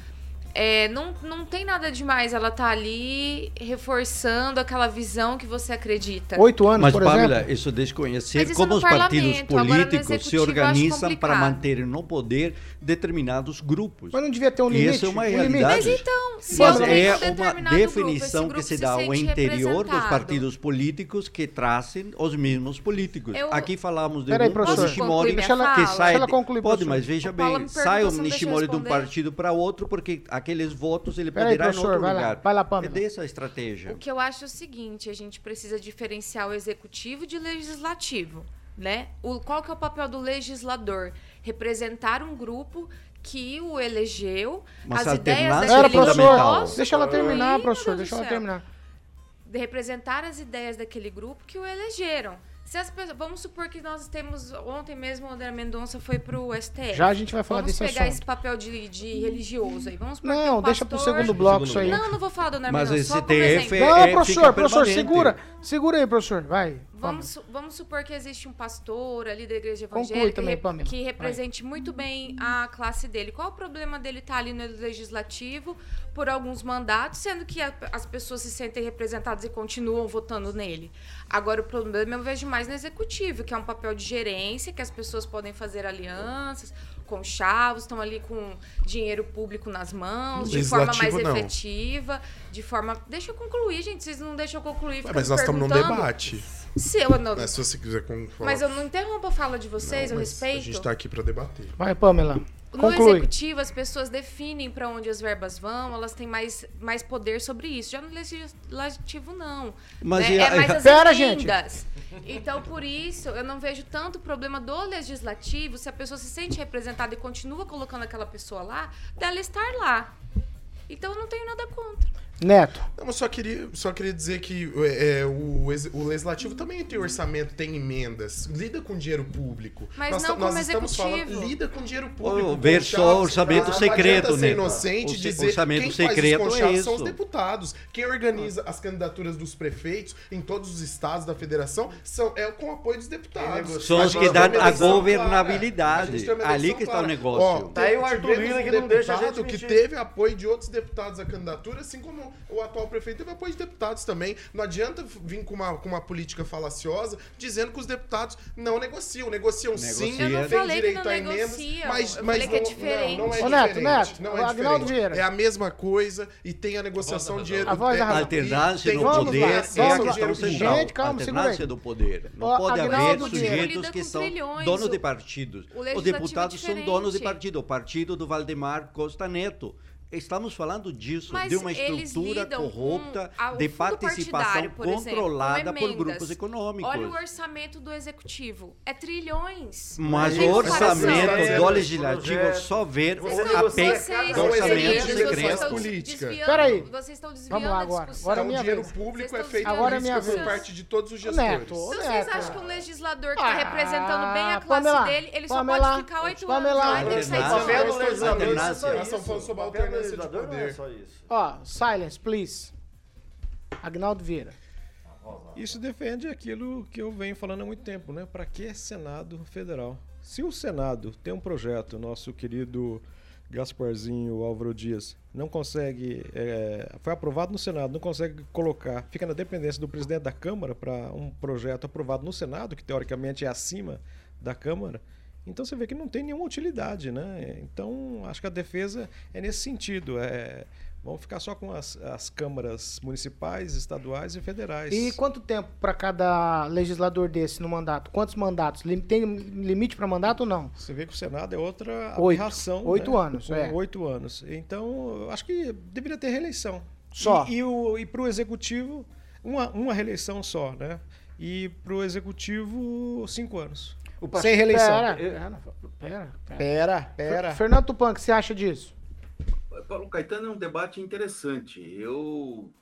Speaker 9: é, não, não tem nada demais ela tá ali reforçando aquela visão que você acredita.
Speaker 2: Oito anos,
Speaker 4: Mas,
Speaker 2: por
Speaker 4: Pamela,
Speaker 2: exemplo?
Speaker 4: isso desconhecer
Speaker 9: isso
Speaker 4: como os partidos políticos se organizam para manterem no poder determinados grupos.
Speaker 2: Mas não devia ter um
Speaker 4: E
Speaker 2: limite?
Speaker 4: essa é uma
Speaker 2: um limite?
Speaker 4: realidade.
Speaker 9: Mas então, se
Speaker 4: Mas é
Speaker 9: um
Speaker 4: uma definição
Speaker 9: grupo,
Speaker 4: que se
Speaker 9: grupo
Speaker 4: dá
Speaker 9: se
Speaker 4: ao interior dos partidos políticos que trazem os mesmos políticos.
Speaker 9: Eu-
Speaker 4: Aqui falamos de
Speaker 2: Peraí,
Speaker 4: um
Speaker 2: professor.
Speaker 4: Nishimori que sai
Speaker 2: concluir,
Speaker 4: Pode, mas veja bem, sai o Nishimori de um partido para outro porque aqueles votos ele poderá ir em
Speaker 2: professor,
Speaker 4: outro
Speaker 2: vai lá.
Speaker 4: lugar.
Speaker 2: Vai lá,
Speaker 4: É
Speaker 2: Pamela.
Speaker 4: dessa a estratégia.
Speaker 9: O que eu acho é o seguinte, a gente precisa diferenciar o executivo de legislativo, né? O, qual que é o papel do legislador? Representar um grupo que o elegeu,
Speaker 4: Mas
Speaker 9: as ideias
Speaker 4: é
Speaker 9: daquele grupo,
Speaker 2: Deixa ela terminar, professor. Deixa ela terminar.
Speaker 9: de representar as ideias daquele grupo que o elegeram. Se as pessoas, vamos supor que nós temos ontem mesmo o André Mendonça foi pro STF.
Speaker 2: Já a gente vai falar
Speaker 9: vamos
Speaker 2: desse
Speaker 9: pegar
Speaker 2: assunto.
Speaker 9: esse papel de, de religioso aí. Vamos supor que
Speaker 2: Não,
Speaker 9: um
Speaker 2: deixa pro segundo bloco isso aí.
Speaker 9: Não, não vou falar do André
Speaker 4: Mas
Speaker 9: Mendonça.
Speaker 4: esse
Speaker 9: só como
Speaker 4: TF
Speaker 9: exemplo.
Speaker 4: É-
Speaker 2: Não, professor, professor, segura. Segura aí, professor. Vai.
Speaker 9: Vamos, su- vamos supor que existe um pastor ali da igreja
Speaker 2: Conclui
Speaker 9: evangélica
Speaker 2: também,
Speaker 9: que,
Speaker 2: Pamela.
Speaker 9: que represente muito bem a classe dele. Qual o problema dele estar ali no legislativo por alguns mandatos, sendo que a- as pessoas se sentem representadas e continuam votando nele? Agora, o problema eu vejo mais no executivo, que é um papel de gerência, que as pessoas podem fazer alianças com chavos, estão ali com dinheiro público nas mãos, de forma mais
Speaker 8: não.
Speaker 9: efetiva, de forma... Deixa eu concluir, gente, vocês não deixam eu concluir.
Speaker 8: Mas nós estamos num debate.
Speaker 9: Se eu não...
Speaker 8: Mas se você quiser falar-
Speaker 9: Mas eu não interrompo a fala de vocês,
Speaker 8: Não,
Speaker 9: eu respeito.
Speaker 8: A gente tá aqui pra debater.
Speaker 2: Vai, Pamela.
Speaker 9: No
Speaker 2: Conclui.
Speaker 9: executivo, as pessoas definem para onde as verbas vão, elas têm mais, mais poder sobre isso. Já no legislativo, não.
Speaker 4: Mas
Speaker 9: né?
Speaker 4: e a-
Speaker 9: é mais as
Speaker 2: Pera, gente.
Speaker 9: Então, por isso, eu não vejo tanto problema do legislativo, se a pessoa se sente representada e continua colocando aquela pessoa lá, dela estar lá. Então, eu não tenho nada contra.
Speaker 2: Neto.
Speaker 8: Não, mas só queria, só queria dizer que é, é, o, o legislativo também tem orçamento, tem emendas, lida com dinheiro público.
Speaker 9: Mas
Speaker 8: nós
Speaker 9: não
Speaker 8: nós estamos falando,
Speaker 9: executivo.
Speaker 8: lida com dinheiro público.
Speaker 4: Ver só orçamento
Speaker 8: não
Speaker 4: secreto, né?
Speaker 8: inocente
Speaker 4: O
Speaker 8: dizer
Speaker 4: orçamento
Speaker 8: quem
Speaker 4: secreto
Speaker 8: faz os
Speaker 4: é
Speaker 8: conchavos são
Speaker 4: isso.
Speaker 8: os deputados. Quem organiza as candidaturas dos prefeitos em todos os estados da federação são, é com o apoio dos deputados.
Speaker 4: São os que dão a governabilidade.
Speaker 8: A
Speaker 4: Ali que está o
Speaker 8: clara.
Speaker 4: negócio.
Speaker 8: Ó,
Speaker 11: Tá aí o Arthur Lira que não deixa a gente
Speaker 8: que teve apoio de outros deputados à candidatura, assim como o atual prefeito teve apoio de deputados também. Não adianta vir com uma, com uma política falaciosa dizendo que os deputados não negociam. Negociam sim,
Speaker 4: Eu não
Speaker 9: que
Speaker 8: direito
Speaker 9: não
Speaker 8: a emendas, mas, mas
Speaker 9: é
Speaker 8: não,
Speaker 9: diferente.
Speaker 8: Não, não é
Speaker 2: Ô, Neto,
Speaker 8: diferente.
Speaker 2: Neto,
Speaker 8: não
Speaker 2: o
Speaker 8: é
Speaker 2: Agnaldo
Speaker 8: diferente.
Speaker 2: Vieira.
Speaker 8: É a mesma coisa e tem a negociação de dinheiro.
Speaker 2: A voz da
Speaker 8: é-
Speaker 4: alternância
Speaker 8: tem
Speaker 4: no poder
Speaker 2: lá,
Speaker 4: é a questão central.
Speaker 2: Gente, calma,
Speaker 4: alternância do poder. Não
Speaker 2: Ó,
Speaker 4: pode
Speaker 2: Agnaldo
Speaker 4: haver sujeitos que são
Speaker 9: trilhões.
Speaker 4: donos de partidos. Os
Speaker 9: é
Speaker 4: deputados são
Speaker 9: diferente.
Speaker 4: donos de partido. O partido do Valdemar Costa Neto. Estamos falando disso,
Speaker 9: Mas
Speaker 4: de uma estrutura corrupta
Speaker 9: a- o
Speaker 4: de participação
Speaker 9: por
Speaker 4: controlada por grupos econômicos.
Speaker 9: Olha o orçamento do executivo. É trilhões.
Speaker 4: Mas o orçamento do legislativo
Speaker 11: projetos.
Speaker 4: só ver
Speaker 11: Você
Speaker 4: a
Speaker 11: negocia
Speaker 4: PEC
Speaker 11: cada
Speaker 4: do orçamento secreto.
Speaker 8: política.
Speaker 2: Peraí.
Speaker 9: Vocês estão desviando
Speaker 2: Vamos lá
Speaker 9: a
Speaker 2: agora.
Speaker 9: discussão.
Speaker 2: Agora é
Speaker 8: Então, o
Speaker 2: minha
Speaker 8: dinheiro
Speaker 2: vez.
Speaker 8: público
Speaker 9: Vocês
Speaker 8: é feito
Speaker 2: Agora é minha
Speaker 8: por
Speaker 2: vez.
Speaker 8: parte de todos os gestores.
Speaker 2: Neto,
Speaker 9: Então,
Speaker 2: Neto.
Speaker 9: vocês acham que um legislador que está
Speaker 2: Ah,
Speaker 9: representando bem a classe
Speaker 2: Pamela,
Speaker 9: dele, ele só
Speaker 2: Pamela,
Speaker 9: pode ficar oito anos lá e tem que sair de
Speaker 11: legislador não é
Speaker 4: alternância.
Speaker 11: Só
Speaker 8: Nós
Speaker 11: isso.
Speaker 8: estamos falando sobre a
Speaker 11: O papel do
Speaker 8: alternância de
Speaker 11: legislador não é
Speaker 8: poder.
Speaker 11: só isso.
Speaker 2: Ó, silence, please. Agnaldo Vieira.
Speaker 7: Isso defende aquilo que eu venho falando há muito tempo, né? Para que Senado Federal? Se o Senado tem um projeto, nosso querido Gasparzinho Álvaro Dias não consegue, é, foi aprovado no Senado, não consegue colocar, fica na dependência do presidente da Câmara para um projeto aprovado no Senado, que teoricamente é acima da Câmara. Então você vê que não tem nenhuma utilidade, né? Então acho que a defesa é nesse sentido. É, vamos ficar só com as, as câmaras municipais, estaduais e federais.
Speaker 2: E quanto tempo para cada legislador desse no mandato? Quantos mandatos? Tem limite para mandato ou não?
Speaker 7: Você vê que o Senado é outra
Speaker 2: Oito.
Speaker 7: aberração.
Speaker 2: Oito
Speaker 7: né?
Speaker 2: anos,
Speaker 7: Com
Speaker 2: é.
Speaker 7: Oito anos. Então, acho que deveria ter reeleição.
Speaker 2: Só.
Speaker 7: E, e, e para o Executivo, uma, uma reeleição só, né? E para o Executivo, cinco anos.
Speaker 11: O pastor-
Speaker 7: Sem reeleição.
Speaker 2: Pera,
Speaker 11: Eu-
Speaker 2: pera, pera. pera.
Speaker 7: Pera, pera.
Speaker 2: Fernando Tupan, o que você acha disso?
Speaker 10: Paulo Caetano é um debate interessante. Eu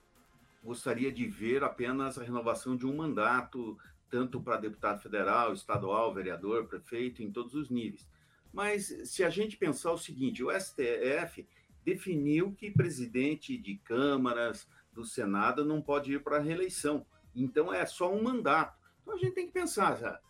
Speaker 10: gostaria de ver apenas a renovação de um mandato, tanto para deputado federal, estadual, vereador, prefeito, em todos os níveis. Mas se a gente pensar o seguinte, o STF definiu que presidente de câmaras do Senado não pode ir para a reeleição. Então é só um mandato. Então a gente tem que pensar, já,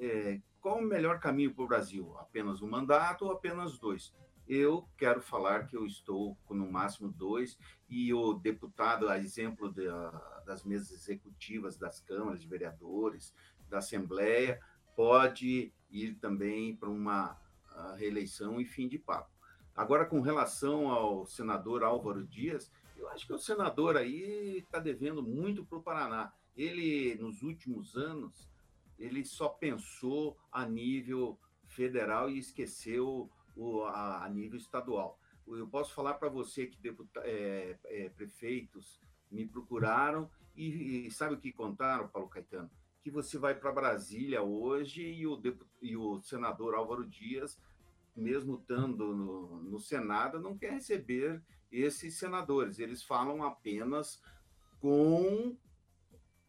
Speaker 10: é, qual o melhor caminho para o Brasil? Apenas um mandato ou apenas dois? Eu quero falar que eu estou com no máximo dois, e o deputado, a exemplo da- das mesas executivas das câmaras de vereadores, da Assembleia, pode ir também para uma ah, reeleição e fim de papo. Agora, com relação ao senador Álvaro Dias, eu acho que o senador aí está devendo muito para o Paraná. Ele, nos últimos anos, ele só pensou a nível federal e esqueceu o, a, a nível estadual. Eu posso falar para você que deputa, é, é, prefeitos me procuraram e, e sabe o que contaram, Paulo Caetano? Que você vai para Brasília hoje e o, e o senador Álvaro Dias, mesmo estando no, no Senado, não quer receber esses senadores. Eles falam apenas com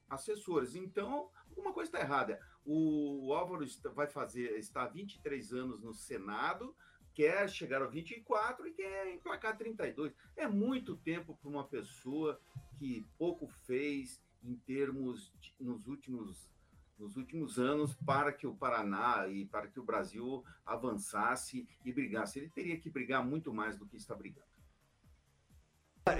Speaker 10: assessores. Então, alguma coisa está errada. O Álvaro vai fazer, está há 23 anos no Senado, quer chegar a 24 e quer emplacar 32. É muito tempo para uma pessoa que pouco fez em termos de- nos últimos nos últimos anos para que o Paraná e para que o Brasil avançasse e brigasse. Ele teria que brigar muito mais do que está brigando.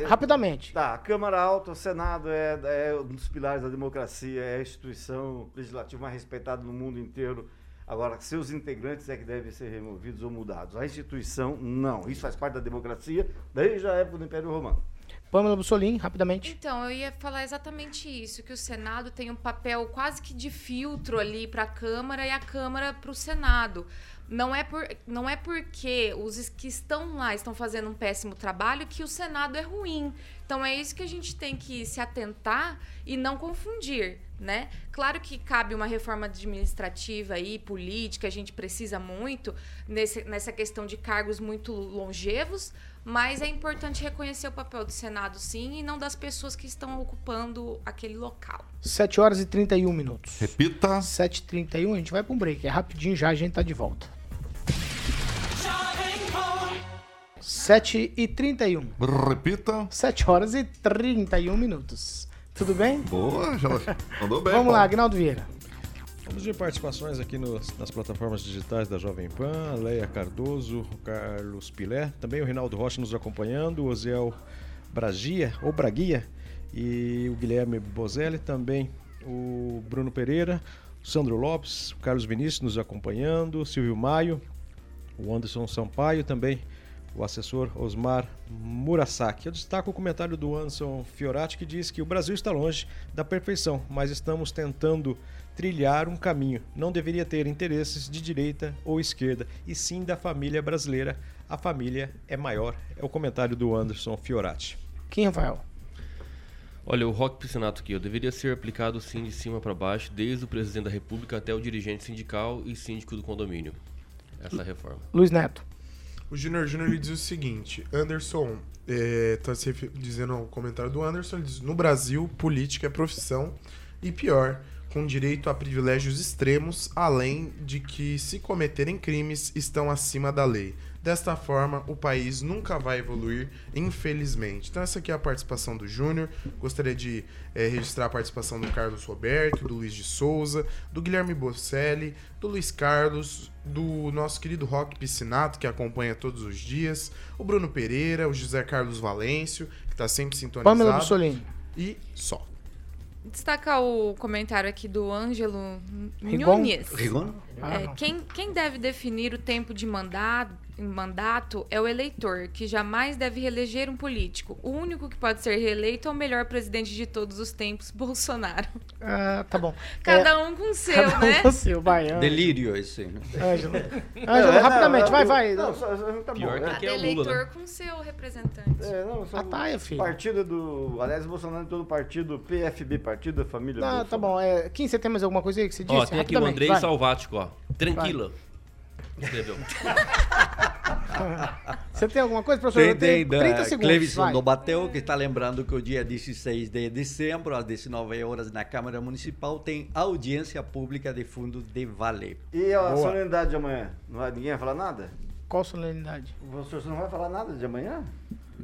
Speaker 2: Rapidamente.
Speaker 11: Tá, a Câmara Alta, o Senado é, é um dos pilares da democracia, é a instituição legislativa mais respeitada no mundo inteiro. Agora, seus integrantes é que devem ser removidos ou mudados. A instituição, não. Isso faz parte da democracia desde a época do Império Romano.
Speaker 2: Pamela Bussolini, rapidamente.
Speaker 9: Então, eu ia falar exatamente isso, que o Senado tem um papel quase que de filtro ali para a Câmara e a Câmara para o Senado. Não é, por, não é porque os que estão lá estão fazendo um péssimo trabalho que o Senado é ruim. Então é isso que a gente tem que se atentar e não confundir, né? Claro que cabe uma reforma administrativa aí, política, a gente precisa muito nesse, nessa questão de cargos muito longevos, mas é importante reconhecer o papel do Senado, sim, e não das pessoas que estão ocupando aquele local.
Speaker 2: 7 horas e 31 minutos.
Speaker 5: Repita.
Speaker 2: 7h31, a gente vai para um break. É rapidinho já, a gente tá de volta. 7h31.
Speaker 5: Repita.
Speaker 2: 7 horas e 31 minutos. Tudo bem?
Speaker 5: Boa, já mandou bem.
Speaker 2: Vamos lá. Agnaldo Vieira.
Speaker 7: Vamos de participações aqui nos- nas plataformas digitais da Jovem Pan, Leia Cardoso, Carlos Pilé, também o Reinaldo Rocha nos acompanhando, o Oziel Bragia, ou Braguia, e o Guilherme Bozelli, também o Bruno Pereira, o Sandro Lopes, o Carlos Vinícius nos acompanhando, o Silvio Maio, o Anderson Sampaio, também o assessor Osmar Murasaki. Eu destaco o comentário do Anderson Fiorati que diz que o Brasil está longe da perfeição, mas estamos tentando trilhar um caminho. Não deveria ter interesses de direita ou esquerda, e sim da família brasileira. A família é maior. É o comentário do Anderson Fiorati.
Speaker 2: Quem, Rafael?
Speaker 6: Olha, o rock piscinato aqui, ó, deveria ser aplicado sim de cima para baixo, desde o presidente da República até o dirigente sindical e síndico do condomínio. Essa reforma.
Speaker 2: Luiz Neto.
Speaker 8: O Júnior Júnior ele diz o seguinte: Anderson, é, tá se dizendo o comentário do Anderson, ele diz: no Brasil, política é profissão e pior, com direito a privilégios extremos, além de que, se cometerem crimes, estão acima da lei. Desta forma, o país nunca vai evoluir, infelizmente. Então, essa aqui é a participação do Júnior. Gostaria de eh, registrar a participação do Carlos Roberto, do Luiz de Souza, do Guilherme Bosselli, do Luiz Carlos, do nosso querido Rock Piscinato, que acompanha todos os dias, o Bruno Pereira, o José Carlos Valêncio, que está sempre sintonizado.
Speaker 2: Pamela Bussolini.
Speaker 8: E só.
Speaker 9: Destacar o comentário aqui do Ângelo
Speaker 2: Rigon?
Speaker 9: Nunes.
Speaker 4: Rigon?
Speaker 9: É,
Speaker 2: Ah.
Speaker 9: quem, quem deve definir o tempo de mandado, mandato é o eleitor, que jamais deve reeleger um político. O único que pode ser reeleito é o melhor presidente de todos os tempos, Bolsonaro.
Speaker 2: Ah, tá bom.
Speaker 9: Cada
Speaker 2: É,
Speaker 9: um com o seu,
Speaker 2: cada um
Speaker 9: né?
Speaker 2: com o seu, vai.
Speaker 4: Delírio esse.
Speaker 2: Ângelo,
Speaker 11: É,
Speaker 2: Ângelo
Speaker 11: não,
Speaker 2: rapidamente,
Speaker 11: não,
Speaker 2: vai,
Speaker 11: eu-
Speaker 2: vai.
Speaker 11: Não, só, tá bom.
Speaker 6: Pior que
Speaker 11: é.
Speaker 6: é
Speaker 9: Cada
Speaker 6: o Lula,
Speaker 9: eleitor
Speaker 6: né?
Speaker 9: com seu representante.
Speaker 11: É, não, só
Speaker 2: Ah, tá, é, filho.
Speaker 11: Partido do. Aliás, Bolsonaro todo o partido PFB, Partido da Família
Speaker 2: Ah, tá bom. É, Kim, você tem mais alguma coisa aí que você disse?
Speaker 6: Ó, tem aqui o Andrei
Speaker 2: vai.
Speaker 6: Salvático, ó. Tranquila. Escreveu.
Speaker 2: Você tem alguma coisa, professor?
Speaker 4: Tem,
Speaker 2: Eu tenho
Speaker 4: tem,
Speaker 2: 30
Speaker 4: da
Speaker 2: segundos.
Speaker 4: Clevison do Bateu, que está lembrando que o dia 16 de dezembro, às 19 horas, na Câmara Municipal, tem audiência pública de fundo de vale.
Speaker 11: E a
Speaker 2: Boa.
Speaker 11: solenidade de amanhã? Não vai, ninguém vai falar nada?
Speaker 2: Qual solenidade?
Speaker 11: O professor você não vai falar nada de amanhã?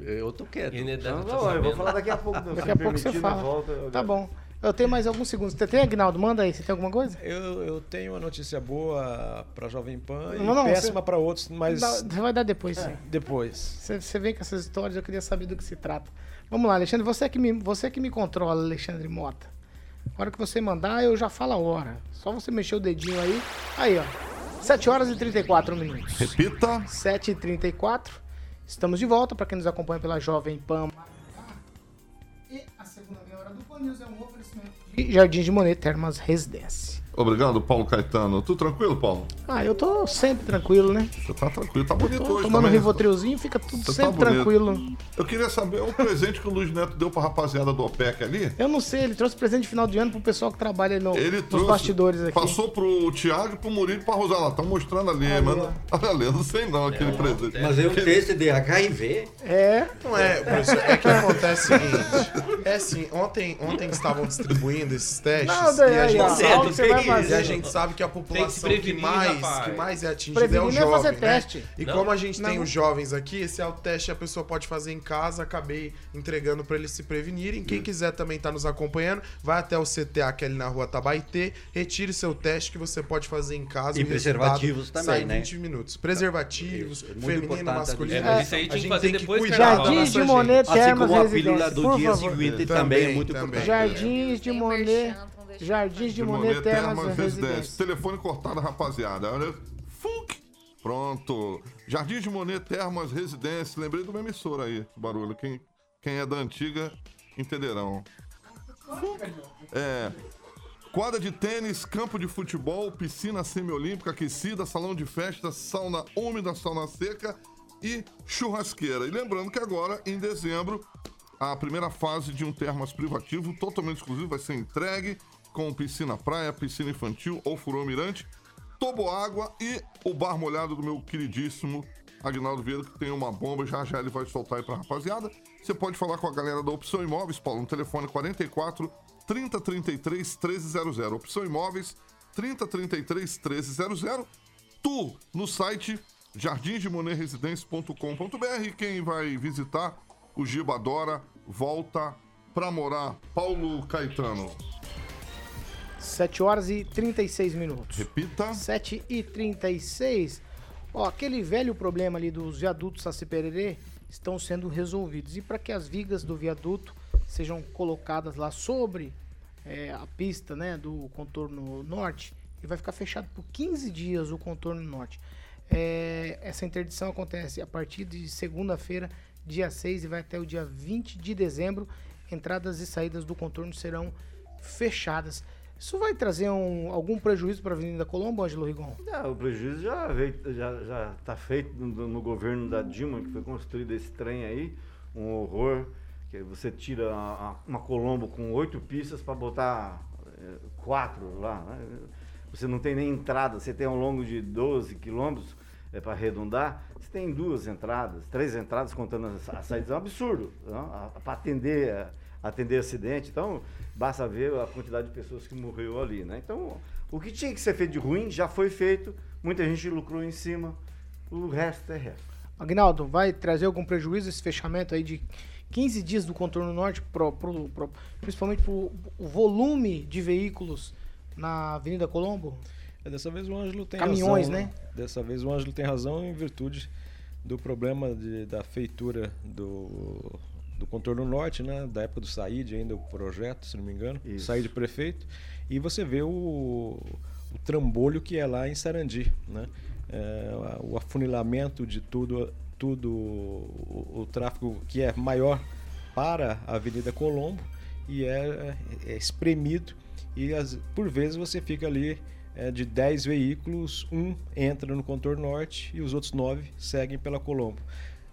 Speaker 4: Eu tô quieto.
Speaker 6: Ele deve
Speaker 11: Não,
Speaker 6: tá
Speaker 11: não, eu vou falar daqui a pouco.
Speaker 2: Daqui
Speaker 11: se
Speaker 2: a pouco você fala.
Speaker 11: volta, eu-
Speaker 2: Tá bom. Eu tenho mais alguns segundos. Você tem, Agnaldo? Manda aí. Você tem alguma coisa?
Speaker 7: Eu, eu tenho uma notícia boa para Jovem Pan e
Speaker 2: Não, não,
Speaker 7: péssima
Speaker 2: você-
Speaker 7: para outros, mas
Speaker 2: Você vai dar depois, sim.
Speaker 7: depois.
Speaker 2: Você, você vem com essas histórias, eu queria saber do que se trata. Vamos lá, Alexandre. Você que me, você que me controla, Alexandre Mota. A hora que você mandar, eu já falo a hora. Só você mexer o dedinho aí. Aí, ó. 7 horas e 34 minutos.
Speaker 5: Repita.
Speaker 2: 7 e 34 Estamos de volta para quem nos acompanha pela Jovem Pan. E a segunda do é um oferecimento de Jardim de Monet Termas Residência.
Speaker 5: Obrigado, Paulo Caetano. Tudo tranquilo, Paulo?
Speaker 2: Ah, eu tô sempre tranquilo, né?
Speaker 5: Você tá tranquilo, tá bonito
Speaker 2: Tô
Speaker 5: hoje
Speaker 2: tomando um
Speaker 5: também.
Speaker 2: Rivotrilzinho, fica tudo
Speaker 5: Você tá
Speaker 2: sempre
Speaker 5: bonito.
Speaker 2: tranquilo.
Speaker 5: Eu queria saber o presente que o Luiz Neto deu pra rapaziada do OPEC ali.
Speaker 2: Eu não sei, ele trouxe presente de final de ano pro pessoal que trabalha no,
Speaker 5: Ele
Speaker 2: nos
Speaker 5: trouxe,
Speaker 2: bastidores aqui.
Speaker 5: Passou pro Thiago e pro Murilo e pra Rosala. Estão mostrando ali, mas não, olha ali, eu não sei não aquele presente.
Speaker 4: Mas é um teste de HIV.
Speaker 2: É.
Speaker 8: Não é, professor, é que acontece o seguinte. É assim, ontem ontem, estavam distribuindo esses testes
Speaker 2: Não, daí,
Speaker 8: e a
Speaker 2: aí,
Speaker 8: gente
Speaker 2: ó, você vai
Speaker 8: e a
Speaker 2: fazer.
Speaker 8: gente sabe que a
Speaker 6: Tem que
Speaker 8: população
Speaker 6: prevenir,
Speaker 8: que, mais,
Speaker 6: rapaz.
Speaker 8: que mais é atingida é o
Speaker 2: Prevenir é fazer
Speaker 8: jovem, né?
Speaker 2: teste.
Speaker 8: E
Speaker 6: Não.
Speaker 8: como a gente tem
Speaker 2: Não.
Speaker 8: os jovens aqui, esse é o teste que a pessoa pode fazer em casa, acabei entregando para eles se prevenirem. Quem quiser também tá nos acompanhando, vai até o CTA que é ali na rua Tabaité, retire seu teste que você pode fazer em casa
Speaker 4: E
Speaker 8: o
Speaker 4: preservativos também,
Speaker 8: sai em
Speaker 4: né?
Speaker 8: 20 minutos. Preservativos,
Speaker 4: Isso, é muito
Speaker 8: feminino,
Speaker 4: importante a
Speaker 8: masculino.
Speaker 6: É, isso aí
Speaker 8: a
Speaker 6: tinha que
Speaker 8: gente
Speaker 6: fazer
Speaker 8: tem
Speaker 6: depois que
Speaker 8: cuidar
Speaker 6: acabava.
Speaker 8: da
Speaker 2: Jardins de Monet,
Speaker 4: Assim
Speaker 2: Termas
Speaker 4: como a pílula do
Speaker 2: por
Speaker 4: dia
Speaker 2: favor.
Speaker 4: seguinte
Speaker 8: Também,
Speaker 4: é muito
Speaker 8: também.
Speaker 4: importante.
Speaker 2: Jardins de
Speaker 9: Tem
Speaker 2: Monet, Jardins de
Speaker 5: De
Speaker 2: Monet,
Speaker 5: Monet
Speaker 2: Termas
Speaker 5: Termas Residência.
Speaker 2: Residências.
Speaker 5: Telefone cortado, rapaziada. Olha. Funk. Pronto. Jardim de Monet Termas Residência. Lembrei de uma emissora aí, barulho. Quem, quem é da antiga entenderão. É. Quadra de tênis, campo de futebol, piscina semiolímpica aquecida, salão de festa, sauna úmida, sauna seca e churrasqueira. E lembrando que agora, em dezembro, a primeira fase de um termas privativo totalmente exclusivo vai ser entregue com piscina praia, piscina infantil ou furô mirante, toboágua e o bar molhado do meu queridíssimo Agnaldo Vieira, que tem uma bomba, já já ele vai soltar aí pra rapaziada. Você pode falar com a galera da Opção Imóveis, Paulo, no telefone 44 3033 1300. Opção Imóveis 3033 1300. Tu no site jardimdemonerresidência.com.br. Quem vai visitar o Giba adora, volta pra morar. Paulo Caetano.
Speaker 2: 7 horas e 36 minutos.
Speaker 5: Repita.
Speaker 2: 7 e 36. Ó, aquele velho problema ali dos viadutos Saci Pererê estão sendo resolvidos. E para que as vigas do viaduto sejam colocadas lá sobre é, a pista né, do contorno norte, e vai ficar fechado por 15 dias o contorno norte. É, essa interdição acontece a partir de segunda-feira, dia 6, e vai até o dia 20 de dezembro. Entradas e saídas do contorno serão fechadas. Isso vai trazer um- algum prejuízo para a Avenida Colombo, Ângelo Rigon?
Speaker 11: O prejuízo já veio, já, já tá feito no, no governo da Dilma, que foi construído esse trem aí, um horror, que você tira a- a- uma Colombo com oito pistas para botar eh, quatro lá, né? Você não tem nem entrada, você tem ao longo de 12 quilômetros, é, para arredondar, você tem duas entradas, três entradas contando as, as saídas, é um absurdo, para atender, a- atender acidente, então basta ver a quantidade de pessoas que morreu ali, né? Então, o que tinha que ser feito de ruim já foi feito, muita gente lucrou em cima, o resto é resto.
Speaker 2: Agnaldo, vai trazer algum prejuízo esse fechamento aí de 15 dias do contorno norte, pro, pro- pro- principalmente para o volume de veículos na Avenida Colombo?
Speaker 7: É, dessa vez o Ângelo tem
Speaker 2: Caminhões,
Speaker 7: razão.
Speaker 2: né?
Speaker 7: Dessa vez o Ângelo tem razão em virtude do problema de- da feitura do, do contorno norte, né? Da época do Said ainda, o projeto, se não me engano.
Speaker 11: Isso.
Speaker 7: Said prefeito. E você vê o, o trambolho que é lá em Sarandi, né? É, o afunilamento de tudo, tudo o, o tráfego que é maior para a Avenida Colombo e é, é espremido e as- por vezes você fica ali é, de 10 veículos, um entra no contorno norte e os outros 9 seguem pela Colombo.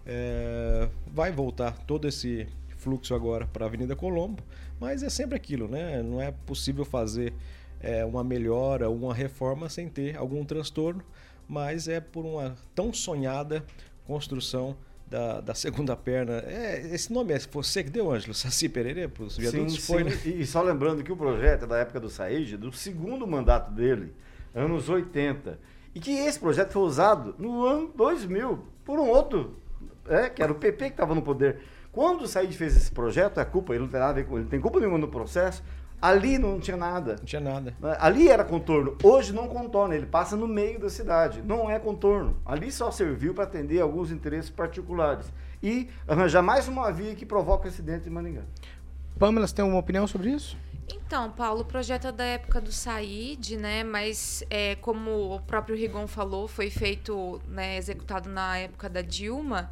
Speaker 7: É, vai voltar todo esse fluxo agora para a Avenida Colombo, mas é sempre aquilo, né? Não é possível fazer é, uma melhora, uma reforma sem ter algum transtorno, mas é por uma tão sonhada construção da, da segunda perna. É, esse nome é você que deu, Ângelo? Saci Pererê para os viadutos?
Speaker 11: Sim,
Speaker 7: Foi,
Speaker 11: sim.
Speaker 7: né?
Speaker 11: E, e só lembrando que o projeto é da época do Said, do segundo mandato dele, anos 80. E que esse projeto foi usado no ano 2000 por um outro, é, que era o PP que estava no poder. Quando o Said fez esse projeto, a culpa, ele não tem nada a ver com ele, não tem culpa nenhuma no processo, ali não tinha nada.
Speaker 7: Não tinha nada.
Speaker 11: Né? Ali era contorno. Hoje não contorna, ele passa no meio da cidade. Não é contorno. Ali só serviu para atender alguns interesses particulares. E arranjar mais uma via que provoca acidente em Maringá.
Speaker 2: Pamela, você tem alguma opinião sobre isso?
Speaker 9: Então, Paulo, o projeto é da época do Said, né? Mas é, como o próprio Rigon falou, foi feito, né, executado na época da Dilma.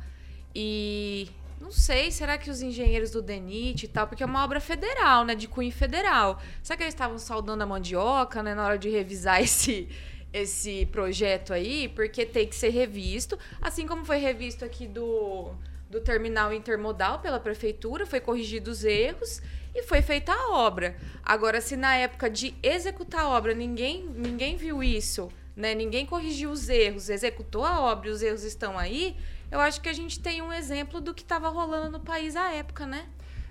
Speaker 9: E não sei, será que os engenheiros do DENIT e tal, porque é uma obra federal, né? De cunho federal. Será que eles estavam saudando a mandioca, né? Na hora de revisar esse, esse projeto aí? Porque tem que ser revisto. Assim como foi revisto aqui do, do terminal intermodal pela prefeitura, foi corrigido os erros e foi feita a obra. Agora, se na época de executar a obra ninguém, ninguém viu isso, né? Ninguém corrigiu os erros, executou a obra e os erros estão aí, eu acho que a gente tem um exemplo do que estava rolando no país à época, né?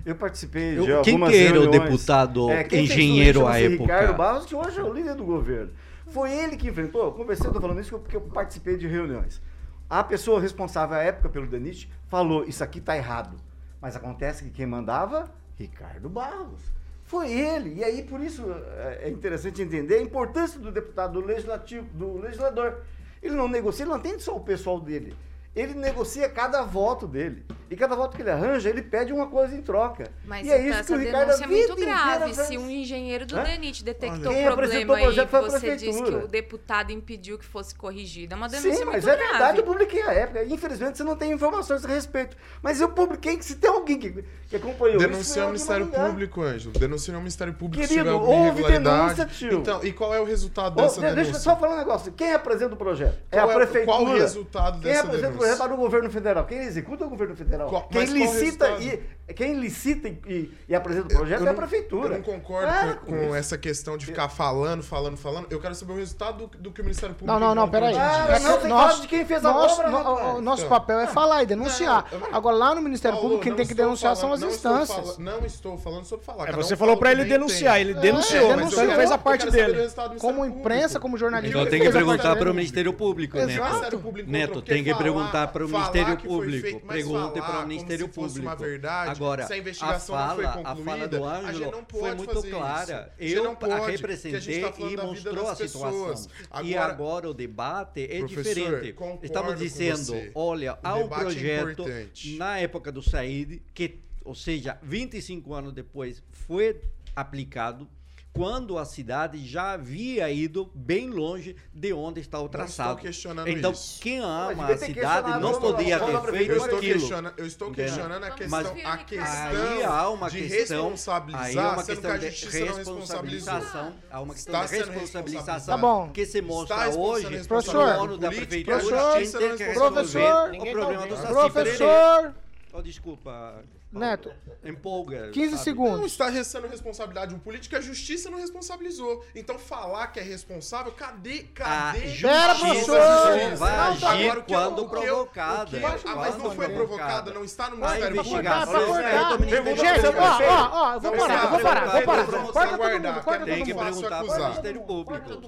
Speaker 11: Eu participei
Speaker 4: Eu-
Speaker 11: de
Speaker 4: quem que era o
Speaker 11: reuniões.
Speaker 4: deputado
Speaker 11: quem fez
Speaker 4: engenheiro à época?
Speaker 11: Ricardo Barros, que hoje é o líder do governo. Foi ele que enfrentou, eu conversei, eu tô falando isso porque eu participei de reuniões. A pessoa responsável à época pelo DENIT falou, isso aqui tá errado. Mas acontece que quem mandava, Ricardo Barros. Foi ele. E aí, por isso, é é interessante entender a importância do deputado do legislativo, do legislador. Ele não negocia, ele não atende só o pessoal dele. Ele negocia cada voto dele. E cada voto que ele arranja, ele pede uma coisa em troca.
Speaker 9: Mas
Speaker 11: e é
Speaker 9: então
Speaker 11: isso que o Ricardo
Speaker 9: denúncia é
Speaker 11: a
Speaker 9: muito grave. Se um engenheiro do
Speaker 11: Hã?
Speaker 9: DENIT detectou
Speaker 11: Quem
Speaker 9: um problema
Speaker 11: o a
Speaker 9: você disse que o deputado impediu que fosse corrigido, é uma denúncia
Speaker 11: Sim, mas é
Speaker 9: grave.
Speaker 11: verdade, eu publiquei a época. Infelizmente você não tem informações a respeito. Mas eu publiquei que se tem alguém que, que acompanhou
Speaker 8: Denunciar
Speaker 11: foi
Speaker 8: o Ministério. Público, Ângelo. Denunciar o Ministério Público se
Speaker 11: Querido,
Speaker 8: tiver alguma
Speaker 11: houve denúncia, tio.
Speaker 8: Então, e qual é o resultado
Speaker 11: Ô,
Speaker 8: dessa
Speaker 11: de- deixa eu
Speaker 8: denúncia?
Speaker 11: só falar um negócio. Quem apresenta o projeto? é a
Speaker 8: Qual é-
Speaker 11: prefeitura.
Speaker 8: qual o resultado dessa
Speaker 11: o
Speaker 8: denúncia?
Speaker 11: Projeto é o governo federal. Quem executa é o governo federal.
Speaker 8: Qual-
Speaker 11: quem, licita e, quem licita e, e- e apresenta o projeto
Speaker 8: Eu
Speaker 11: é a
Speaker 8: não-
Speaker 11: prefeitura.
Speaker 8: Eu não concordo
Speaker 11: Ah,
Speaker 8: com, com essa questão de ficar falando, falando, falando. Eu quero saber o resultado do, do que o Ministério Público
Speaker 2: Não, não, peraí.
Speaker 11: Ah, não, tem que falar de quem fez a
Speaker 2: nós-
Speaker 11: obra,
Speaker 2: no-
Speaker 11: rapaz.
Speaker 2: o nosso
Speaker 8: Então.
Speaker 2: papel é falar e denunciar.
Speaker 8: Não, eu-
Speaker 2: Agora, lá no Ministério
Speaker 8: Paulo,
Speaker 2: Público, quem tem que denunciar são as
Speaker 8: estou
Speaker 2: instâncias.
Speaker 8: não estou falando sobre falar.
Speaker 7: É, você falou
Speaker 8: que
Speaker 7: ele denunciar, ele denunciou,
Speaker 8: mas
Speaker 7: mas
Speaker 8: eu
Speaker 7: ele fez a
Speaker 8: eu
Speaker 7: parte dele.
Speaker 2: Como imprensa, como jornalista,
Speaker 4: Então tem
Speaker 8: que
Speaker 4: perguntar para o? Ministério Público, Neto. Neto, tem que perguntar para o Ministério Público.
Speaker 8: mas
Speaker 4: Pergunte para o Ministério Público.
Speaker 8: uma verdade,
Speaker 4: Agora,
Speaker 8: se a
Speaker 4: a
Speaker 8: investigação não foi
Speaker 4: fala, a fala
Speaker 8: concluída,
Speaker 4: do
Speaker 8: a
Speaker 4: Ângelo foi muito clara.
Speaker 8: isso.
Speaker 4: Eu
Speaker 8: não
Speaker 4: a
Speaker 8: pode, a
Speaker 4: representei
Speaker 8: gente tá
Speaker 4: e mostrou a situação.
Speaker 8: pessoas.
Speaker 4: e
Speaker 8: Agora-
Speaker 4: agora o debate é diferente. Estamos dizendo, olha, há um
Speaker 8: é
Speaker 4: projeto
Speaker 8: importante.
Speaker 4: na época do Said, que, ou seja, 25 anos depois, foi aplicado quando a cidade já havia ido bem longe de onde está o traçado.
Speaker 8: estou questionando
Speaker 4: então,
Speaker 8: isso.
Speaker 4: quem ama a cidade não
Speaker 11: quando a-
Speaker 4: podia
Speaker 11: quando a
Speaker 4: ter feito
Speaker 8: Eu estou,
Speaker 4: aquilo.
Speaker 8: questionando, eu estou questionando a questão, a
Speaker 9: aí
Speaker 8: questão
Speaker 4: Aí há uma
Speaker 8: de
Speaker 4: questão,
Speaker 8: responsabilizar,
Speaker 4: aí há uma
Speaker 8: sendo
Speaker 4: questão
Speaker 8: que a
Speaker 4: de
Speaker 8: justiça não
Speaker 4: responsabilização, há uma questão de responsabilização
Speaker 2: Tá bom.
Speaker 4: que se mostra hoje
Speaker 2: Professor,
Speaker 4: no dono da prefeitura
Speaker 2: professor,
Speaker 4: tem que resolver
Speaker 2: professor,
Speaker 4: o problema do Saci Pererê.
Speaker 2: Professor
Speaker 4: Oh, desculpa,
Speaker 2: Neto,
Speaker 4: empolga.
Speaker 2: 15
Speaker 4: sabe?
Speaker 2: segundos.
Speaker 8: Não está sendo responsabilidade um político, a justiça não responsabilizou. Então falar que é responsável, cadê,
Speaker 4: A
Speaker 8: cadê
Speaker 2: Pera,
Speaker 4: justiça
Speaker 2: professor.
Speaker 4: vai
Speaker 2: Não, tá
Speaker 4: agir
Speaker 8: Agora, o
Speaker 4: quando
Speaker 8: o
Speaker 4: provocada.
Speaker 8: o eu- ah, mas não foi
Speaker 4: provocada.
Speaker 8: provocada, não está no
Speaker 4: A
Speaker 8: Ministério Público.
Speaker 4: investigação
Speaker 2: Pra
Speaker 4: é
Speaker 2: cortar.
Speaker 4: do Ministério
Speaker 2: Gente, ó, ó, ó, vou parar,
Speaker 8: está
Speaker 2: vou parar, vou parar. Corta todo
Speaker 8: guardar,
Speaker 2: mundo, corta todo
Speaker 4: Tem que
Speaker 2: mundo.
Speaker 4: perguntar para o
Speaker 8: acusar.
Speaker 4: Ministério Público.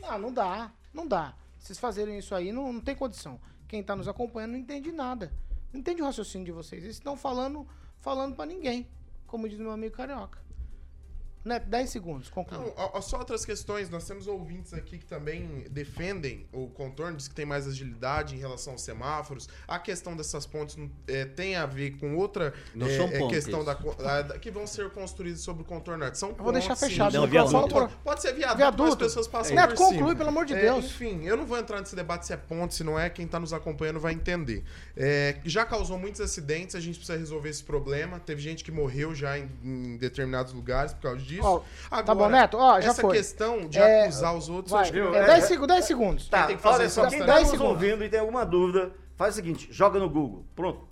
Speaker 2: Não, não dá, não dá. Vocês fazerem isso aí não, não tem condição. Quem tá nos acompanhando não entende nada. Não entende o raciocínio de vocês. Eles estão falando, falando para ninguém, como diz meu amigo carioca. Neto, 10 segundos, conclui.
Speaker 8: Não, só outras questões. Nós temos ouvintes aqui que também defendem o contorno, diz que tem mais agilidade em relação aos semáforos. A questão dessas pontes é, tem a ver com outra
Speaker 4: Não
Speaker 8: é,
Speaker 4: são
Speaker 8: é,
Speaker 4: pontes.
Speaker 8: questão da, da- que vão ser construídas sobre o contorno. São
Speaker 2: Eu vou deixar fechado.
Speaker 4: Não, viaduto.
Speaker 2: por-
Speaker 8: Pode ser viaduto,
Speaker 2: Viaduto.
Speaker 8: as pessoas passam
Speaker 2: Neto,
Speaker 8: por cima.
Speaker 2: conclui, pelo amor de
Speaker 8: É,
Speaker 2: Deus.
Speaker 8: enfim, eu não vou entrar nesse debate se é ponte, se não é. Quem tá nos acompanhando vai entender. É, já causou muitos acidentes, a gente precisa resolver esse problema. Teve gente que morreu já em, em determinados lugares por causa disso.
Speaker 2: Ó, tá
Speaker 8: Agora,
Speaker 2: bom, Neto? Ó, já
Speaker 8: essa
Speaker 2: foi.
Speaker 8: questão de
Speaker 2: É,
Speaker 8: acusar os outros, eu
Speaker 2: Vai,
Speaker 8: acho que
Speaker 2: é 10 segundos, 10 segundos.
Speaker 11: Tá,
Speaker 8: tem que fazer
Speaker 11: olha só, quem tá
Speaker 2: 10
Speaker 11: nos
Speaker 2: segundos.
Speaker 11: ouvindo e tem alguma dúvida, faz o seguinte, joga no Google. Pronto.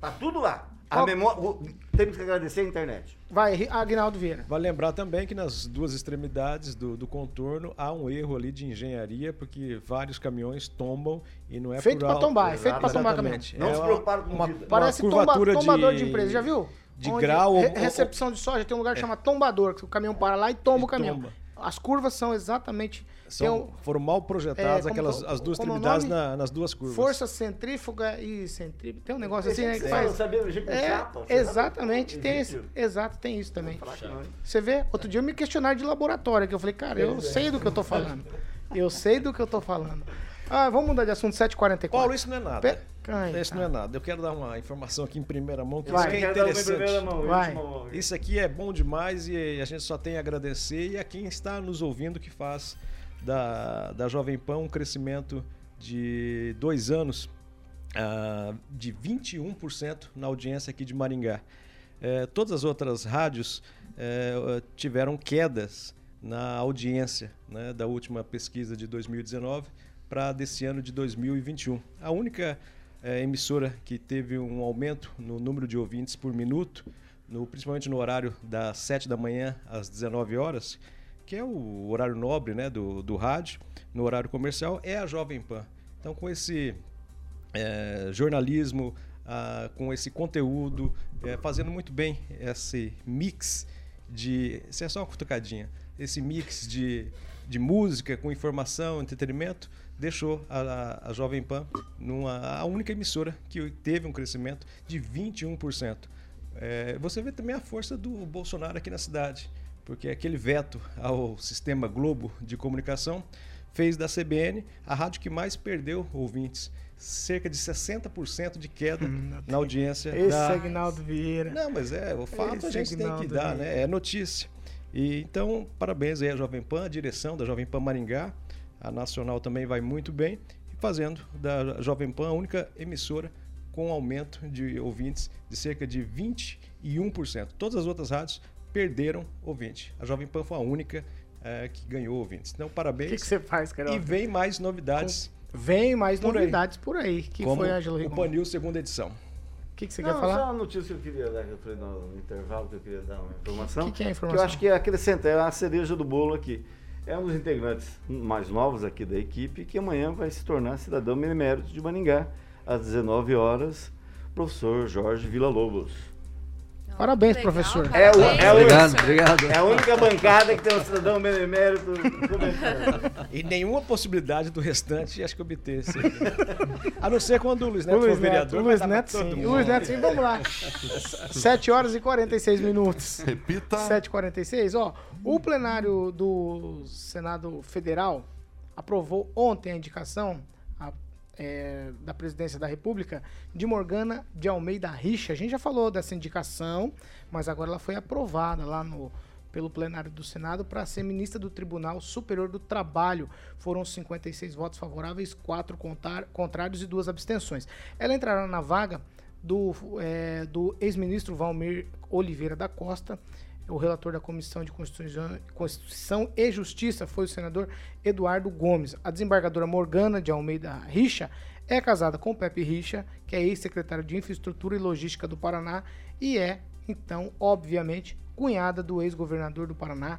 Speaker 11: Tá tudo lá. A
Speaker 2: Qual-
Speaker 11: memória, o- temos que agradecer a internet.
Speaker 2: Vai, Agnaldo Vieira.
Speaker 7: Vale lembrar também que nas duas extremidades do, do contorno há um erro ali de engenharia, porque vários caminhões tombam e não é
Speaker 2: Feito
Speaker 7: por
Speaker 2: pra
Speaker 7: alto.
Speaker 2: tombar, é feito pra tombar caminhão.
Speaker 11: Não
Speaker 7: é
Speaker 11: se
Speaker 7: uma-
Speaker 11: preocuparam com
Speaker 7: uma,
Speaker 11: vida.
Speaker 7: uma
Speaker 2: Parece tomba,
Speaker 7: curvatura
Speaker 2: tombador de...
Speaker 7: de
Speaker 2: empresa, já viu?
Speaker 7: De
Speaker 2: Onde
Speaker 7: grau
Speaker 2: re-
Speaker 7: ou- ou-
Speaker 2: recepção de soja, tem um lugar que chama tombador, que o caminhão para lá e tomba
Speaker 7: E
Speaker 2: o caminhão.
Speaker 7: tomba.
Speaker 2: As curvas são exatamente...
Speaker 7: São,
Speaker 2: um-
Speaker 7: foram mal projetadas
Speaker 2: É,
Speaker 7: aquelas
Speaker 2: que-
Speaker 7: as duas
Speaker 2: é
Speaker 7: extremidades
Speaker 2: nome?
Speaker 7: na- nas duas curvas.
Speaker 2: força centrífuga e centrífuga. Tem um negócio assim, né, que faz...
Speaker 11: não sabia
Speaker 2: É,
Speaker 11: chapa?
Speaker 2: Exatamente, tem esse, exato, tem isso também. Você vê? Outro dia me questionaram de laboratório, que eu falei, cara, eu sei do que eu tô falando. Eu sei do que eu tô falando. Ah, vamos mudar de assunto, 7h44.
Speaker 7: Paulo, isso não é nada.
Speaker 2: Pe- Ai,
Speaker 7: isso não é nada. Eu quero dar uma informação aqui em primeira mão que
Speaker 2: Vai.
Speaker 7: isso aqui é interessante.
Speaker 11: mão,
Speaker 2: Vai.
Speaker 7: Isso aqui é bom demais e a gente só tem a agradecer e a quem está nos ouvindo que faz da, da Jovem Pan um crescimento de dois anos ah, de 21% na audiência aqui de Maringá. Eh, todas as outras rádios eh, tiveram quedas na audiência né, da última pesquisa de 2019 para desse ano de 2021. A única eh, emissora que teve um aumento no número de ouvintes por minuto, no- principalmente no horário das 7 da manhã às 19 horas, que é o horário nobre né, do, do rádio, no horário comercial, é a Jovem Pan. Então, com esse eh, jornalismo com esse conteúdo, eh, fazendo muito bem esse mix de. Isso é só uma cutucadinha. Esse mix de, de música com informação, entretenimento, deixou a, a, Jovem Pan numa, a única emissora que teve um crescimento de 21%. É, você vê também a força do Bolsonaro aqui na cidade, porque aquele veto ao sistema Globo de comunicação fez da CBN a rádio que mais perdeu ouvintes. Cerca de 60% de queda na audiência
Speaker 2: Esse
Speaker 7: da,
Speaker 2: Agnaldo Vieira.
Speaker 7: não, mas é, o fato
Speaker 2: Esse
Speaker 7: a gente tem que dar, né? É notícia. E então, parabéns aí à Jovem Pan, a direção da Jovem Pan Maringá. A Nacional também vai muito bem, e fazendo da Jovem Pan a única emissora com aumento de ouvintes de cerca de 21%. Todas as outras rádios perderam ouvinte. A Jovem Pan foi a única eh, que ganhou ouvintes. Então,
Speaker 2: O
Speaker 7: parabéns.
Speaker 2: que, que você faz, Carol?
Speaker 7: E vem mais novidades.
Speaker 2: Vem mais
Speaker 7: por aí.
Speaker 2: novidades por aí. Que
Speaker 7: como
Speaker 2: foi, Ângelo
Speaker 7: o? Panil segunda edição.
Speaker 2: O que, que você
Speaker 11: Não,
Speaker 2: quer falar?
Speaker 11: Só uma notícia que eu queria dar, que eu falei no, intervalo, que eu queria dar uma informação.
Speaker 2: Que que é a
Speaker 11: Que
Speaker 2: informação?
Speaker 11: eu acho que é acrescenta, é a cereja do bolo aqui. É um dos integrantes mais novos aqui da equipe, que amanhã vai se tornar cidadão benemérito de Maningá, às 19 horas, professor Jorge Villa-Lobos.
Speaker 2: Parabéns,
Speaker 9: Legal,
Speaker 2: professor.
Speaker 11: É, o, é, o-
Speaker 4: Obrigado, obrigado.
Speaker 11: é a única bancada que tem um cidadão benemérito.
Speaker 7: E nenhuma possibilidade do restante, acho que obter. A não ser quando o Luiz
Speaker 2: O
Speaker 7: Neto for
Speaker 2: Luiz Neto,
Speaker 7: vereador.
Speaker 2: Luiz Neto sim. Luiz Neto sim, vamos lá. 7 horas e 46 minutos.
Speaker 5: Repita.
Speaker 2: 7h46. Ó, o plenário do Senado Federal aprovou ontem a indicação é, da presidência da República de Morgana de Almeida Richa. A gente já falou dessa indicação, mas agora ela foi aprovada lá no pelo plenário do Senado para ser ministra do Tribunal Superior do Trabalho. Foram 56 votos favoráveis, 4 contar- contrários e duas abstenções. Ela entrará na vaga do, é, do ex-ministro Valmir Oliveira da Costa. O relator da Comissão de Constituição, e Justiça foi o senador Eduardo Gomes. A desembargadora Morgana de Almeida Richa é casada com Pepe Richa, que é ex-secretário de Infraestrutura e Logística do Paraná e é, então, obviamente, cunhada do ex-governador do Paraná,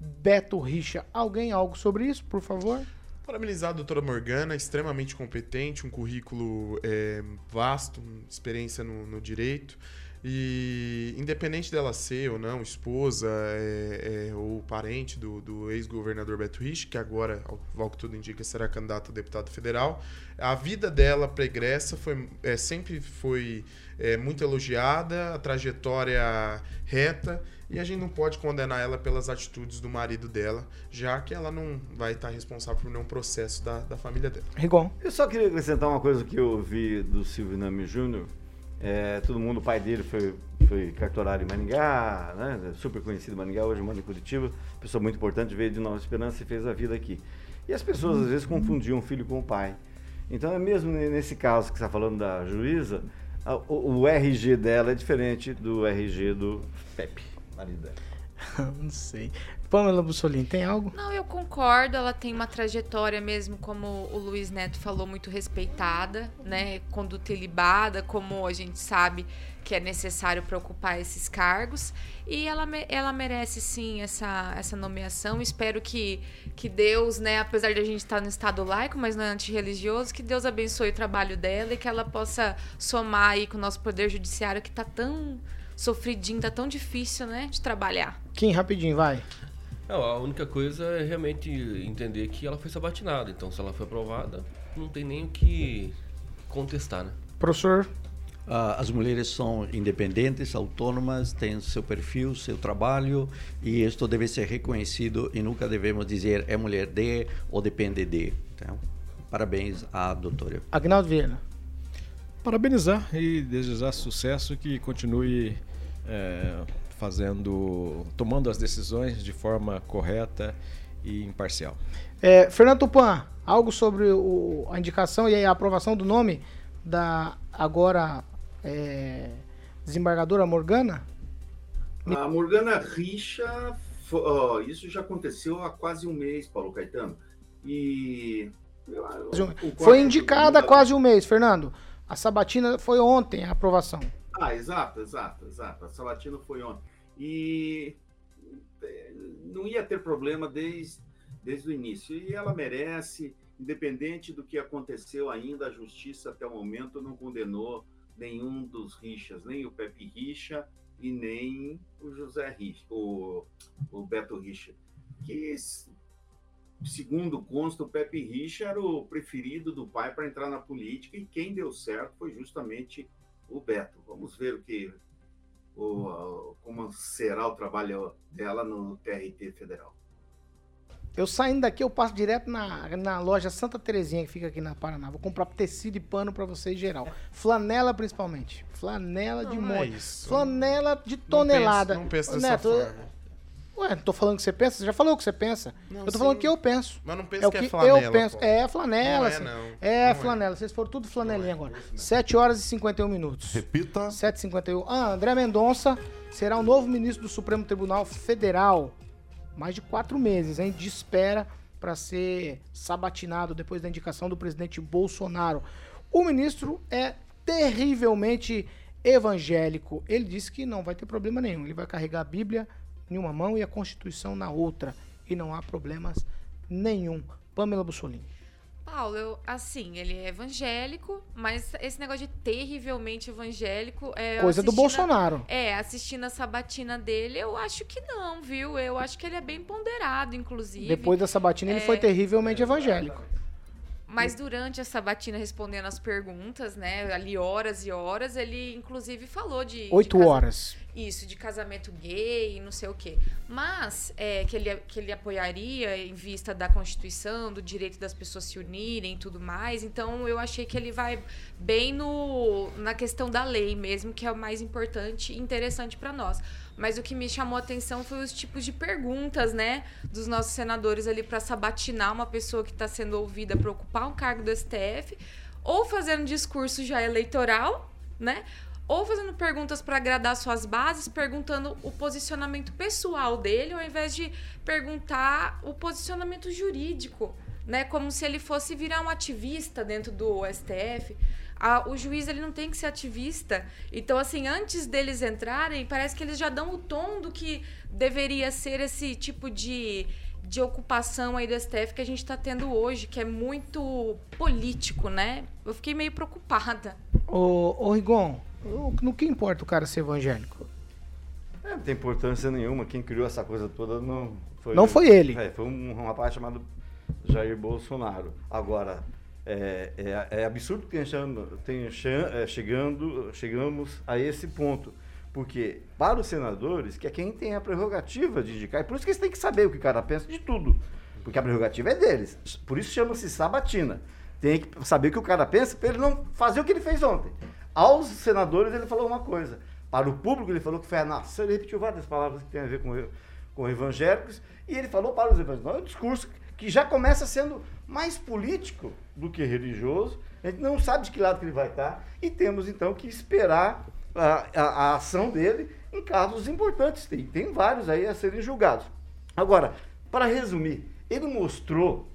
Speaker 2: Beto Richa. Alguém algo sobre isso, por favor?
Speaker 8: Parabenizar a doutora Morgana, extremamente competente, um currículo é, vasto, experiência no, no direito. E independente dela ser ou não esposa é, é, ou parente do, do ex-governador Beto Rich, que agora, ao, que tudo indica, será candidato a deputado federal, a vida dela pregressa foi, é, sempre foi é, muito elogiada, a trajetória reta, e a gente não pode condenar ela pelas atitudes do marido dela, já que ela não vai estar responsável por nenhum processo da, da família dela.
Speaker 2: Rigon.
Speaker 11: Eu só queria acrescentar uma coisa que eu vi do Silvio Nami Júnior. É, todo mundo, o pai dele foi, foi cartorário em Maningá, né? super conhecido em Maningá, hoje mora em Curitiba. Pessoa muito importante, veio de Nova Esperança e fez a vida aqui. E as pessoas às vezes confundiam o filho com o pai. Então, é mesmo ne- nesse caso que você está falando da juíza, o, o RG dela é diferente do RG do Pepe, marido dela.
Speaker 2: não sei. Pamela Bussolini, tem algo?
Speaker 9: Não, eu concordo. Ela tem uma trajetória mesmo, como o Luiz Neto falou, muito respeitada, né? Conduta ilibada, como a gente sabe que é necessário para ocupar esses cargos. E ela, ela merece sim essa, essa nomeação. Espero que, que Deus, né, apesar de a gente estar no estado laico, mas não é antirreligioso, que Deus abençoe o trabalho dela e que ela possa somar aí com o nosso poder judiciário que tá tão sofridinho, tá tão difícil, né, de trabalhar.
Speaker 2: Kim, rapidinho, vai.
Speaker 6: Não, a única coisa é realmente entender que ela foi sabatinada. Então, se ela foi aprovada, não tem nem o que contestar, né?
Speaker 2: Professor,
Speaker 4: Ah, as mulheres são independentes, autônomas, têm seu perfil, seu trabalho, e isto deve ser reconhecido e nunca devemos dizer é mulher de ou depende de. Então, parabéns à doutora.
Speaker 2: Agnaldo Vieira.
Speaker 7: Parabenizar e desejar sucesso que continue é, fazendo, tomando as decisões de forma correta e imparcial.
Speaker 2: É, Fernando Tupan, algo sobre o- a indicação e a aprovação do nome da agora é, desembargadora Morgana?
Speaker 10: A Morgana Richa, ó, isso já aconteceu há quase um mês, Paulo Caetano. E. eu- eu concordo
Speaker 2: Foi indicada há quase um mês, Fernando. A Sabatina foi ontem a aprovação.
Speaker 10: Ah, exato, exato, exato. A Sabatina foi ontem. E eh, não ia ter problema desde, desde o início. E ela merece, independente do que aconteceu ainda, a justiça até o momento não condenou nenhum dos Richas, nem o Pepe Richa e nem o José Richa, o, o Beto Richa. Que, segundo consta, o Pepe Richa era o preferido do pai para entrar na política e quem deu certo foi justamente o Beto. Vamos ver o que o, como será o trabalho dela no TRT federal.
Speaker 2: Eu saindo daqui, eu passo direto na, na loja Santa Terezinha, que fica aqui na Paraná. Vou comprar tecido e pano pra vocês em geral. Flanela, principalmente. Flanela de
Speaker 8: Não, não é
Speaker 2: monte.
Speaker 8: isso.
Speaker 2: Flanela de
Speaker 8: Não
Speaker 2: tonelada.
Speaker 8: penso- Não penso dessa
Speaker 2: Neto,
Speaker 8: forma.
Speaker 2: Ué, não tô falando que você pensa? Você já falou o que você pensa.
Speaker 8: Não,
Speaker 2: eu tô
Speaker 8: sim.
Speaker 2: falando o que eu penso.
Speaker 8: Mas não penso
Speaker 2: é o
Speaker 8: que
Speaker 2: que,
Speaker 8: é flanela,
Speaker 2: eu penso.
Speaker 8: pô.
Speaker 2: É flanela.
Speaker 8: Não é, não.
Speaker 2: É
Speaker 8: Não é.
Speaker 2: flanela. Vocês foram tudo flanelinha agora. 7 horas e 51 minutos.
Speaker 5: Repita.
Speaker 2: 7h51. Ah, André Mendonça será o novo ministro do Supremo Tribunal Federal. Mais de quatro meses, hein? De espera para ser sabatinado depois da indicação do presidente Bolsonaro. O ministro é terrivelmente evangélico. Ele disse que não vai ter problema nenhum. Ele vai carregar a Bíblia em uma mão e a Constituição na outra. E não há problemas nenhum. Pamela Bussolini.
Speaker 9: Paulo, eu, assim, ele é evangélico, mas esse negócio de terrivelmente evangélico. É,
Speaker 2: Coisa do
Speaker 9: a-
Speaker 2: Bolsonaro.
Speaker 9: É, assistindo a sabatina dele, eu acho que não, viu? Eu acho que ele é bem ponderado, inclusive.
Speaker 2: Depois da sabatina, ele
Speaker 9: É,
Speaker 2: foi terrivelmente evangélico.
Speaker 9: Mas durante a sabatina, respondendo as perguntas, né? Ali horas e horas, ele inclusive falou de. de
Speaker 2: Oito
Speaker 9: casa-
Speaker 2: horas.
Speaker 9: Isso, de casamento gay e não sei o quê. Mas é, que, ele, que ele apoiaria em vista da Constituição, do direito das pessoas se unirem e tudo mais. Então eu achei que ele vai bem no, na questão da lei mesmo, que é o mais importante e interessante para nós. Mas o que me chamou a atenção foi os tipos de perguntas, né, dos nossos senadores ali para sabatinar uma pessoa que está sendo ouvida para ocupar um cargo do STF, ou fazendo discurso já eleitoral, né? Ou fazendo perguntas para agradar suas bases, perguntando o posicionamento pessoal dele, ao invés de perguntar o posicionamento jurídico, né? Como se ele fosse virar um ativista dentro do STF. Ah, o juiz ele não tem que ser ativista. Então, assim, antes deles entrarem, parece que eles já dão o tom do que deveria ser esse tipo de, de ocupação aí do STF que a gente está tendo hoje, que é muito político, né? Eu fiquei meio preocupada.
Speaker 2: Ô, ô Rigon, no que importa o cara ser evangélico?
Speaker 11: É, não tem importância nenhuma. Quem criou essa coisa toda não foi.
Speaker 2: Não foi ele.
Speaker 11: É, foi um, um rapaz chamado Jair Bolsonaro. Agora, é, é, é absurdo que tenha, é, chegando, chegamos a esse ponto. Porque, para os senadores, que é quem tem a prerrogativa de indicar, e por isso que eles têm que saber o que o cara pensa de tudo. Porque a prerrogativa é deles. Por isso chama-se sabatina. Tem que saber o que o cara pensa para ele não fazer o que ele fez ontem. Aos senadores ele falou uma coisa. Para o público ele falou que foi a nação. Ele repetiu várias palavras que tem a ver com, com evangélicos. E ele falou para os evangélicos. É um discurso que já começa sendo mais político do que religioso. A gente não sabe de que lado que ele vai estar. E temos então que esperar a, a, a ação dele em casos importantes. Tem, tem vários aí a serem julgados. Agora, para resumir, ele mostrou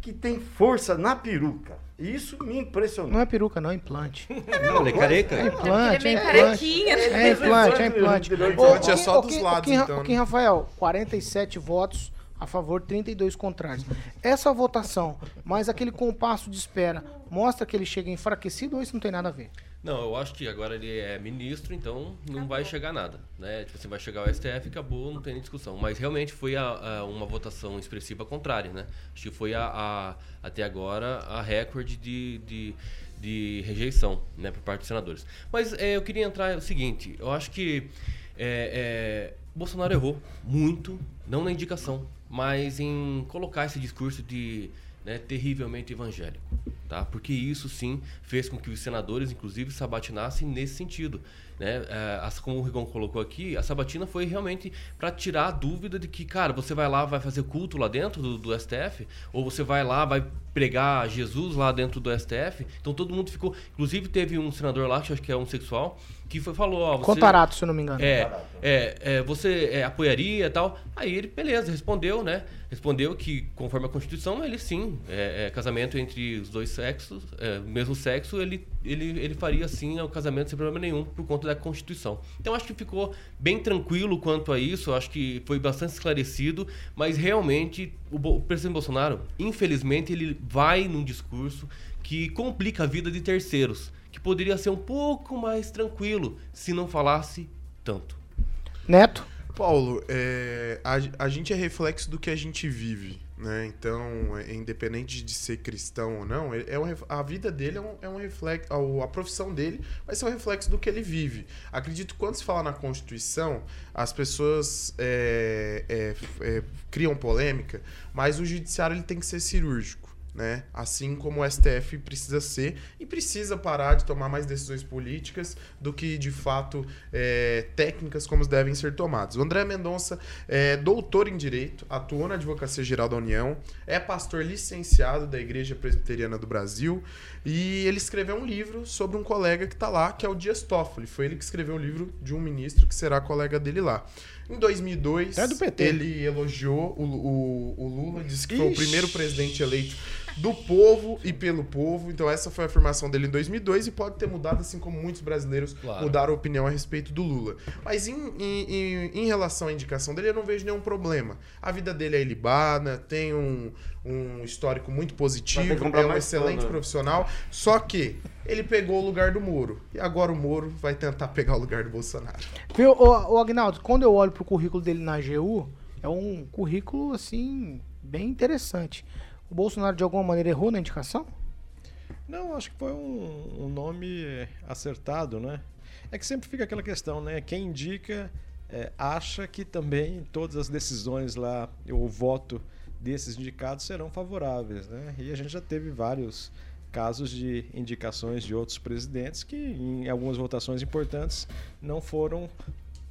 Speaker 11: que tem força na peruca. E isso me impressionou.
Speaker 2: Não é peruca, não, é implante.
Speaker 11: Não, ele é careca?
Speaker 2: É implante,
Speaker 9: Ele é
Speaker 2: é implante.
Speaker 9: carequinha, né?
Speaker 2: É implante, é implante.
Speaker 8: O implante é só dos lados, então,
Speaker 2: Kim
Speaker 8: né?
Speaker 2: Rafael, 47 votos a favor, 32 contrários. Essa votação, mais aquele compasso de espera, mostra que ele chega enfraquecido ou isso não tem nada a ver?
Speaker 6: Não, eu acho que agora ele é ministro, então não vai chegar nada, né? Tipo assim, vai chegar o STF, acabou, não tem nem discussão. Mas realmente foi a, a- uma votação expressiva contrária, né? Acho que foi a, a- até agora a recorde de, de, de rejeição, né, por parte dos senadores. Mas é, eu queria entrar no seguinte, eu acho que é, é, Bolsonaro errou muito, não na indicação, mas em colocar esse discurso de né, terrivelmente evangélico, tá? Porque isso sim fez com que os senadores, inclusive, sabatinassem nesse sentido, né? É, as- como o Rigon colocou aqui, a sabatina foi realmente para tirar a dúvida de que, cara, você vai lá, vai fazer culto lá dentro do, do STF, ou você vai lá, vai pregar Jesus lá dentro do STF. Então todo mundo ficou, inclusive teve um senador lá que acho que é homossexual, que foi falou, ó, você
Speaker 2: Contarato, se eu não me engano.
Speaker 6: é, é, é, você é, apoiaria e tal. Aí ele, beleza, respondeu, né? Respondeu que, conforme a Constituição, ele sim, é, é, casamento entre os dois sexos, é, mesmo sexo, ele, ele, ele faria sim o casamento sem problema nenhum, por conta da Constituição. Então acho que ficou bem tranquilo quanto a isso, acho que foi bastante esclarecido, mas realmente o, o presidente Bolsonaro, infelizmente, ele vai num discurso que complica a vida de terceiros que poderia ser um pouco mais tranquilo se não falasse tanto.
Speaker 2: Neto?
Speaker 8: Paulo, é, a, a gente é reflexo do que a gente vive, né? Então, é, independente de ser cristão ou não, é um, a vida dele é um, é um reflexo, a, profissão dele vai ser um reflexo do que ele vive. Acredito que quando se fala na Constituição, as pessoas é, é, criam polêmica, mas o judiciário ele tem que ser cirúrgico. Né? Assim como o STF precisa ser e precisa parar de tomar mais decisões políticas do que de fato é, técnicas como devem ser tomadas. O André Mendonça é doutor em Direito, atuou na Advocacia Geral da União, é pastor licenciado da Igreja Presbiteriana do Brasil e ele escreveu um livro sobre um colega que está lá, que é o Dias Toffoli. Foi ele que escreveu o livro de um ministro que será colega dele lá. Em 2002,
Speaker 2: É do PT.
Speaker 8: ele elogiou o, o- o Lula, disse que foi o
Speaker 2: Ixi.
Speaker 8: primeiro presidente eleito do povo e pelo povo. Então essa foi a afirmação dele em 2002 e pode ter mudado, assim como muitos brasileiros
Speaker 6: Claro.
Speaker 8: mudaram a opinião a respeito do Lula. Mas em, em- em- em relação à indicação dele, eu não vejo nenhum problema. A vida dele é ilibada, tem um, um histórico muito positivo, é um excelente profissional. Só que ele pegou o lugar do Moro. E agora o Moro vai tentar pegar o lugar do Bolsonaro.
Speaker 2: Viu, ô, ô Agnaldo, quando eu olho pro currículo dele na AGU, é um currículo, assim, bem interessante. O Bolsonaro, de alguma maneira, errou na indicação?
Speaker 7: Não, acho que foi um, um nome acertado, né? É que sempre fica aquela questão, né? Quem indica é, acha que também todas as decisões lá, o voto desses indicados serão favoráveis, né? E a gente já teve vários casos de indicações de outros presidentes que, em algumas votações importantes, não foram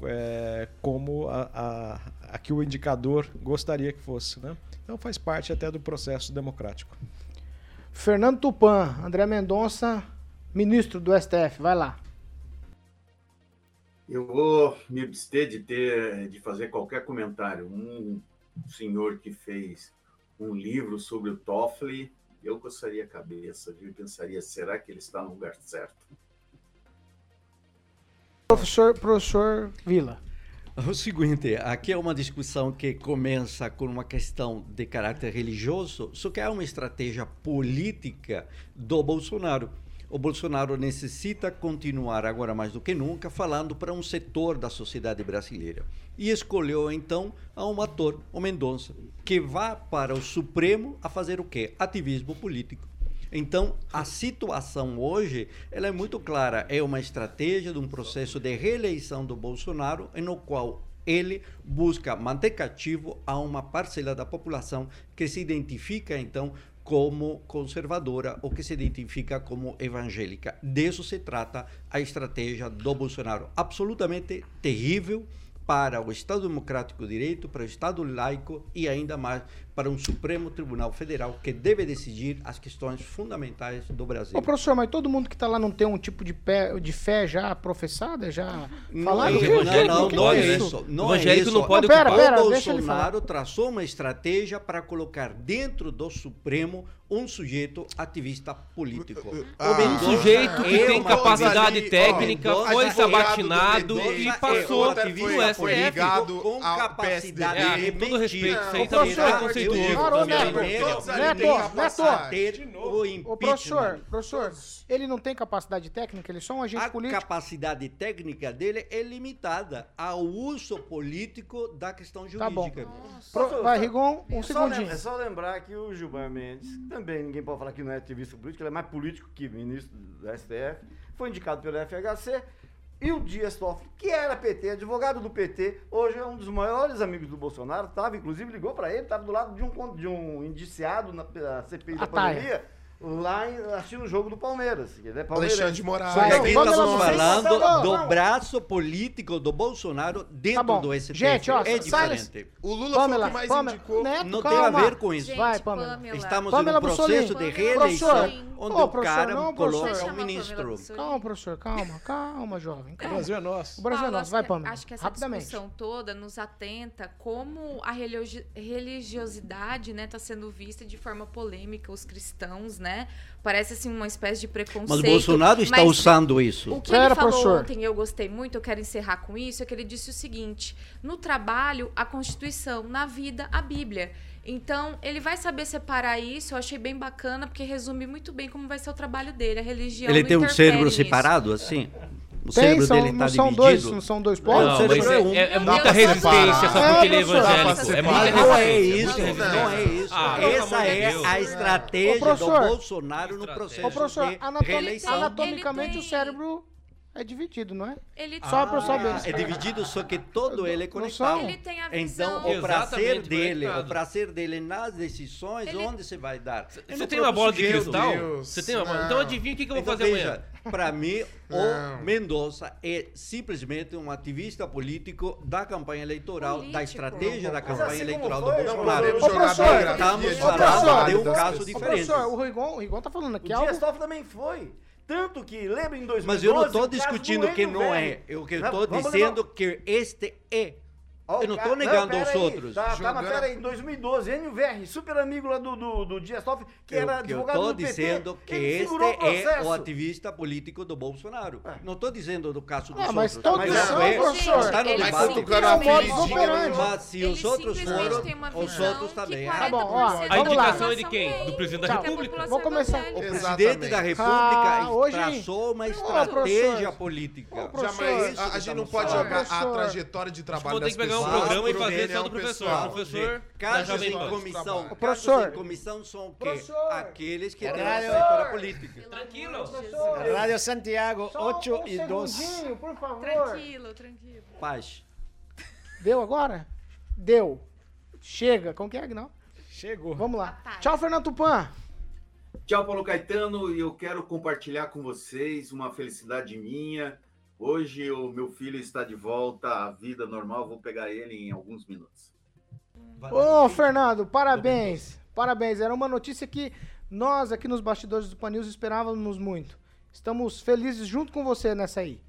Speaker 7: é, como a, a, a que o indicador gostaria que fosse, né? Então faz parte até do processo democrático.
Speaker 2: Fernando Tupan, André Mendonça, ministro do STF, vai lá.
Speaker 10: Eu vou me abster de ter de fazer qualquer comentário. Um senhor que fez um livro sobre o Toffoli, eu coçaria a cabeça, viu? E pensaria, será que ele está no lugar certo?
Speaker 2: Professor, professor Vila.
Speaker 4: O seguinte, aqui é uma discussão que começa com uma questão de caráter religioso, só que é uma estratégia política do Bolsonaro. O Bolsonaro necessita continuar, agora mais do que nunca, falando para um setor da sociedade brasileira. E escolheu, então, a um ator, o Mendonça, que vá para o Supremo a fazer o quê? Ativismo político. Então, a situação hoje ela é muito clara. É uma estratégia de um processo de reeleição do Bolsonaro, no qual ele busca manter cativo a uma parcela da população que se identifica, então, como conservadora ou que se identifica como evangélica. Disso se trata a estratégia do Bolsonaro. Absolutamente terrível para o Estado Democrático de Direito, para o Estado laico e ainda mais para um Supremo Tribunal Federal que deve decidir as questões fundamentais do Brasil.
Speaker 2: Ô, professor, mas todo mundo que tá lá não tem um tipo de, pé, de fé já professada, já
Speaker 4: Não,
Speaker 2: falado?
Speaker 4: é,
Speaker 2: O que-
Speaker 4: não,
Speaker 2: o que-
Speaker 4: não,
Speaker 2: o que
Speaker 4: não
Speaker 2: é
Speaker 4: é
Speaker 2: isso?
Speaker 4: Não
Speaker 6: Evangélico
Speaker 4: é isso.
Speaker 6: não pode
Speaker 2: Não, pera,
Speaker 6: ocupar.
Speaker 2: pera,
Speaker 4: o Bolsonaro traçou uma estratégia para colocar dentro do Supremo um sujeito ativista político.
Speaker 8: Ah,
Speaker 6: Um sujeito que
Speaker 4: é
Speaker 6: tem capacidade
Speaker 8: ali, ó,
Speaker 6: técnica,
Speaker 4: Mendonça
Speaker 6: foi
Speaker 4: advogado
Speaker 6: sabatinado
Speaker 8: do
Speaker 6: e passou
Speaker 8: é,
Speaker 6: no STF.
Speaker 8: ligado
Speaker 4: com
Speaker 8: ao
Speaker 4: capacidade
Speaker 6: PSDB. É, com todo respeito, isso aí
Speaker 2: também é
Speaker 6: preconceituoso.
Speaker 2: Parou,
Speaker 8: Neto.
Speaker 2: Neto, Neto.
Speaker 4: o
Speaker 2: Ô,
Speaker 4: impeachment.
Speaker 2: professor, professor, ele não tem capacidade técnica, ele é só um agente
Speaker 4: A
Speaker 2: político.
Speaker 4: capacidade técnica dele é limitada ao uso político da questão
Speaker 2: Tá bom.
Speaker 4: jurídica.
Speaker 2: Pro- vai, Rigon, um
Speaker 11: É
Speaker 2: segundinho.
Speaker 11: É só lembrar que o Gilmar Mendes, que também ninguém pode falar que não é ativista político, ele é mais político que ministro do STF, foi indicado pelo FHC. E o Dias Toffoli, que era PT, advogado do PT, hoje é um dos maiores amigos do Bolsonaro, tava, inclusive ligou para ele, estava do lado de um, de um indiciado na na CPI da pandemia, lá em- assistindo o jogo do Palmeiras. Ele é
Speaker 8: Alexandre de Moraes.
Speaker 4: Só que
Speaker 2: Vai,
Speaker 4: aqui
Speaker 2: vamos
Speaker 4: estamos
Speaker 2: vamos lá.
Speaker 4: falando
Speaker 2: Vamos,
Speaker 4: do
Speaker 2: vamos.
Speaker 4: braço político do Bolsonaro dentro
Speaker 2: Tá
Speaker 4: do STF.
Speaker 2: Gente, ó,
Speaker 4: é
Speaker 2: Silas-
Speaker 4: diferente.
Speaker 8: O Lula
Speaker 2: Pamela,
Speaker 8: foi o que mais
Speaker 2: Pamela,
Speaker 8: indicou.
Speaker 2: Neto,
Speaker 4: Não
Speaker 2: calma.
Speaker 4: tem a ver com isso.
Speaker 9: Gente,
Speaker 2: Vai, Pamela.
Speaker 4: Estamos
Speaker 2: Pamela
Speaker 4: em um processo de reeleição onde
Speaker 2: Ô,
Speaker 4: o cara
Speaker 2: não,
Speaker 4: coloca
Speaker 9: Pamela
Speaker 4: ministro.
Speaker 2: Calma, professor, calma, calma, jovem.
Speaker 7: O
Speaker 2: Calma.
Speaker 7: Brasil é nosso.
Speaker 2: O Brasil é nosso. Vai, Pamela.
Speaker 9: Acho que essa discussão toda nos atenta como a religio- religiosidade está sendo vista de forma polêmica, os cristãos, né? Parece assim uma espécie de preconceito.
Speaker 4: Mas o Bolsonaro está
Speaker 9: mas
Speaker 4: usando isso.
Speaker 9: O que
Speaker 2: Pera,
Speaker 9: ele falou
Speaker 2: professor.
Speaker 9: ontem, eu gostei muito, eu quero encerrar com isso, é que ele disse o seguinte: no trabalho, a Constituição, na vida, a Bíblia. Então, ele vai saber separar isso, eu achei bem bacana, porque resume muito bem como vai ser o trabalho dele, a religião.
Speaker 4: Ele
Speaker 9: não
Speaker 4: tem um cérebro
Speaker 9: nisso.
Speaker 4: separado, assim? O
Speaker 2: Tem,
Speaker 4: cérebro
Speaker 2: são,
Speaker 4: dele
Speaker 2: não
Speaker 4: está
Speaker 2: são
Speaker 4: dividido?
Speaker 2: dois, não são dois?
Speaker 6: Não,
Speaker 4: cérebro
Speaker 6: mas
Speaker 4: é
Speaker 6: é,
Speaker 4: um.
Speaker 6: é- é muita resistência só porque ele é
Speaker 2: É,
Speaker 6: evangélico. É muita.
Speaker 4: Não é isso, não é isso.
Speaker 6: Ah,
Speaker 4: Essa é
Speaker 6: Deus.
Speaker 4: a estratégia do Bolsonaro no processo
Speaker 2: Ô, professor,
Speaker 4: de reeleição.
Speaker 2: anatomicamente o cérebro é dividido, não é?
Speaker 9: Ele
Speaker 2: Só eu saber.
Speaker 4: É dividido, só que todo ele é conectado.
Speaker 9: Ele tem a
Speaker 4: Então,
Speaker 9: visão.
Speaker 4: o prazer dele,
Speaker 6: conectado.
Speaker 4: o prazer dele nas decisões,
Speaker 9: Ele-
Speaker 4: onde você vai dar?
Speaker 6: Você tem uma bola de cristal?
Speaker 8: Deus,
Speaker 6: Você tem uma bola? Então adivinha o que, que eu vou
Speaker 4: Então,
Speaker 6: fazer
Speaker 4: veja,
Speaker 6: amanhã?
Speaker 4: para mim,
Speaker 8: Não.
Speaker 4: o Mendonça é simplesmente um ativista político da campanha eleitoral, da
Speaker 9: Político.
Speaker 4: estratégia da campanha
Speaker 11: assim
Speaker 4: eleitoral do
Speaker 11: não
Speaker 4: Bolsonaro.
Speaker 2: Ô, professor,
Speaker 4: estamos falando de um caso diferente.
Speaker 2: o Rigon, o Rigon tá falando aqui
Speaker 11: O
Speaker 2: algo...
Speaker 11: Dias Toffoli também foi. Tanto que, lembra em 2012...
Speaker 4: Mas eu não estou discutindo que
Speaker 11: Enio
Speaker 4: não é.
Speaker 11: Velho?
Speaker 4: Eu que
Speaker 11: Não,
Speaker 4: estou dizendo que este é.
Speaker 11: Ó,
Speaker 4: Eu não tô negando
Speaker 11: pera
Speaker 4: aos
Speaker 11: aí,
Speaker 4: outros.
Speaker 11: Tá, tá,
Speaker 8: Jogando-
Speaker 11: mas pera aí, em 2012, Enio Verri, super amigo lá do, do, do Dias Toffoli, que
Speaker 4: Eu-
Speaker 11: era
Speaker 4: que eu
Speaker 11: advogado
Speaker 4: estou
Speaker 11: do PT,
Speaker 4: dizendo que este
Speaker 11: o
Speaker 4: é o ativista político do Bolsonaro. Não estou dizendo do caso dos
Speaker 2: Ah, mas
Speaker 4: outros.
Speaker 2: todos
Speaker 4: isso
Speaker 2: são,
Speaker 4: é,
Speaker 2: professor.
Speaker 4: está no
Speaker 8: Vai
Speaker 4: debate.
Speaker 2: É.
Speaker 4: Mas se
Speaker 9: Ele
Speaker 4: os outros foram, os outros também. Ah,
Speaker 2: Tá bom, ó,
Speaker 9: 40%
Speaker 6: A indicação é de quem?
Speaker 9: população
Speaker 6: Do presidente da República?
Speaker 9: população
Speaker 2: Vou começar.
Speaker 4: O presidente da República
Speaker 2: Ah,
Speaker 4: traçou uma estratégia política.
Speaker 8: Jamais, a, gente não pode jogar a trajetória de trabalho das
Speaker 6: que pegar um programa e fazer só
Speaker 8: opinião
Speaker 6: do professor.
Speaker 8: pessoal.
Speaker 6: Professor
Speaker 4: Casos em comissão,
Speaker 2: Professor.
Speaker 4: em comissão são o quê?
Speaker 2: Professor.
Speaker 4: Aqueles que têm a trajetória política.
Speaker 6: Tranquilo.
Speaker 12: Rádio Santiago,
Speaker 2: Só
Speaker 12: 8
Speaker 2: um
Speaker 12: e 2.
Speaker 2: segundinho, por favor.
Speaker 9: Tranquilo, tranquilo.
Speaker 4: Paz.
Speaker 2: Deu agora? Deu. Chega. Como que é, Agnaldo?
Speaker 12: Chegou.
Speaker 2: Vamos lá. Tchau, Fernando Tupan.
Speaker 10: Tchau, Paulo Caetano, e eu quero compartilhar com vocês uma felicidade minha. Hoje o meu filho está de volta à vida normal, vou pegar ele em alguns minutos.
Speaker 2: Ô, Fernando, parabéns. Parabéns. Era uma notícia que nós aqui nos bastidores do Pan News esperávamos muito. Estamos felizes junto com você nessa aí.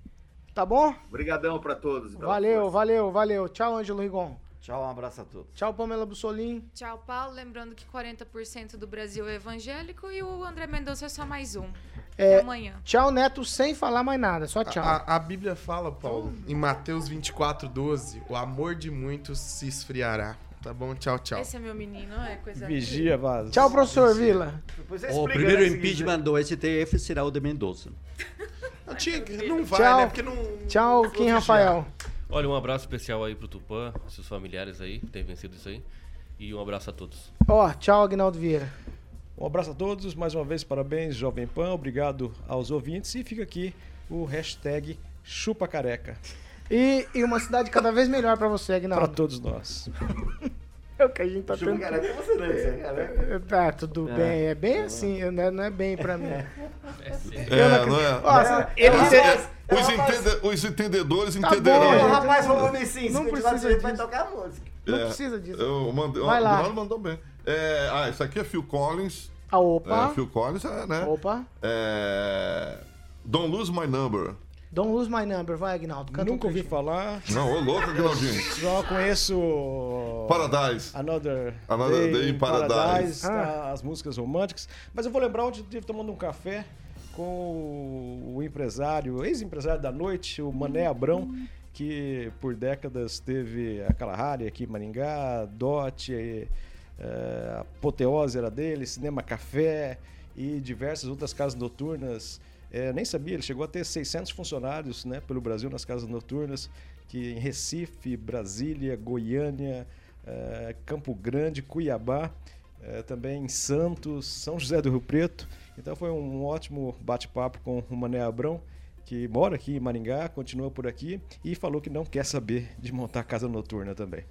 Speaker 2: Tá bom?
Speaker 10: Obrigadão para todos. e pela
Speaker 2: Valeu,
Speaker 10: força.
Speaker 2: valeu, valeu. Tchau, Ângelo Rigon.
Speaker 11: Tchau, um abraço a todos.
Speaker 2: Tchau, Pamela Bussolim.
Speaker 9: Tchau, Paulo. Lembrando que 40% do Brasil é evangélico e o André Mendonça é só mais um.
Speaker 2: É,
Speaker 9: Até amanhã.
Speaker 2: Tchau, Neto, sem falar mais nada. Só tchau.
Speaker 8: A, a Bíblia fala, Paulo, em Mateus 24, 12, o amor de muitos se esfriará. Tá bom? Tchau, tchau.
Speaker 9: Esse é meu menino, é coisa
Speaker 7: Vigia, vaza.
Speaker 2: Tchau, professor Vila.
Speaker 11: Depois você
Speaker 4: O primeiro
Speaker 11: né,
Speaker 4: impeachment do STF será o de Mendonça.
Speaker 8: Não, tinha, não vai,
Speaker 2: Tchau.
Speaker 8: né? Porque não.
Speaker 2: Tchau, Kim Rafael.
Speaker 6: Olha, um abraço especial aí pro Tupã, seus familiares aí, que têm vencido isso aí. E um abraço a todos.
Speaker 2: Ó, tchau, Agnaldo Vieira.
Speaker 7: Um abraço a todos, mais uma vez parabéns, Jovem Pan, obrigado aos ouvintes e fica aqui o hashtag Chupa Careca
Speaker 2: E, e uma cidade cada vez melhor pra você,
Speaker 7: para
Speaker 2: Agnaldo.
Speaker 7: todos nós.
Speaker 2: É o que a gente tá
Speaker 11: Chupa
Speaker 2: tendo.
Speaker 11: careca, você não, você é careca.
Speaker 2: Tá, tudo bem. É bem assim, né? não é bem pra mim.
Speaker 5: É, não é?
Speaker 2: Ó, se- ele
Speaker 5: Os,
Speaker 11: rapaz,
Speaker 5: entende- os entendedores
Speaker 2: Tá
Speaker 5: entenderão.
Speaker 2: bom,
Speaker 11: rapaz falou bem sim,
Speaker 2: Não precisa
Speaker 11: direito, vai tocar a música.
Speaker 2: Não
Speaker 5: É,
Speaker 2: precisa disso.
Speaker 5: Eu mandei,
Speaker 2: Vai
Speaker 5: o
Speaker 2: lá.
Speaker 5: Aguinaldo mandou bem. É, ah, isso aqui é Phil Collins.
Speaker 2: Ah, opa.
Speaker 5: É, Phil Collins, é, né?
Speaker 2: Opa.
Speaker 5: É, Don't Lose My Number.
Speaker 2: Don't lose my number. Vai, Agnaldo. Canta
Speaker 7: Nunca
Speaker 2: um
Speaker 7: ouvi falar,
Speaker 5: Não, ô louco, Aguinaldinho.
Speaker 7: só conheço
Speaker 5: Paradise.
Speaker 7: Another,
Speaker 5: Another Day in Paradise.
Speaker 7: tá, as músicas românticas. Mas eu vou lembrar onde eu estive tomando um café com o empresário, ex-empresário da noite, o Mané Abrão, que por décadas teve a Kalahari aqui Maringá, Dot, a Apoteose era dele, Cinema Café e diversas outras casas noturnas. Eh, nem sabia, ele chegou a ter 600 funcionários né, pelo Brasil nas casas noturnas, que em Recife, Brasília, Goiânia, eh, Campo Grande, Cuiabá, eh, também em Santos, São José do Rio Preto. Então foi um ótimo bate-papo com o Mané Abrão, que mora aqui em Maringá, continua por aqui e falou que não quer saber de montar casa noturna também.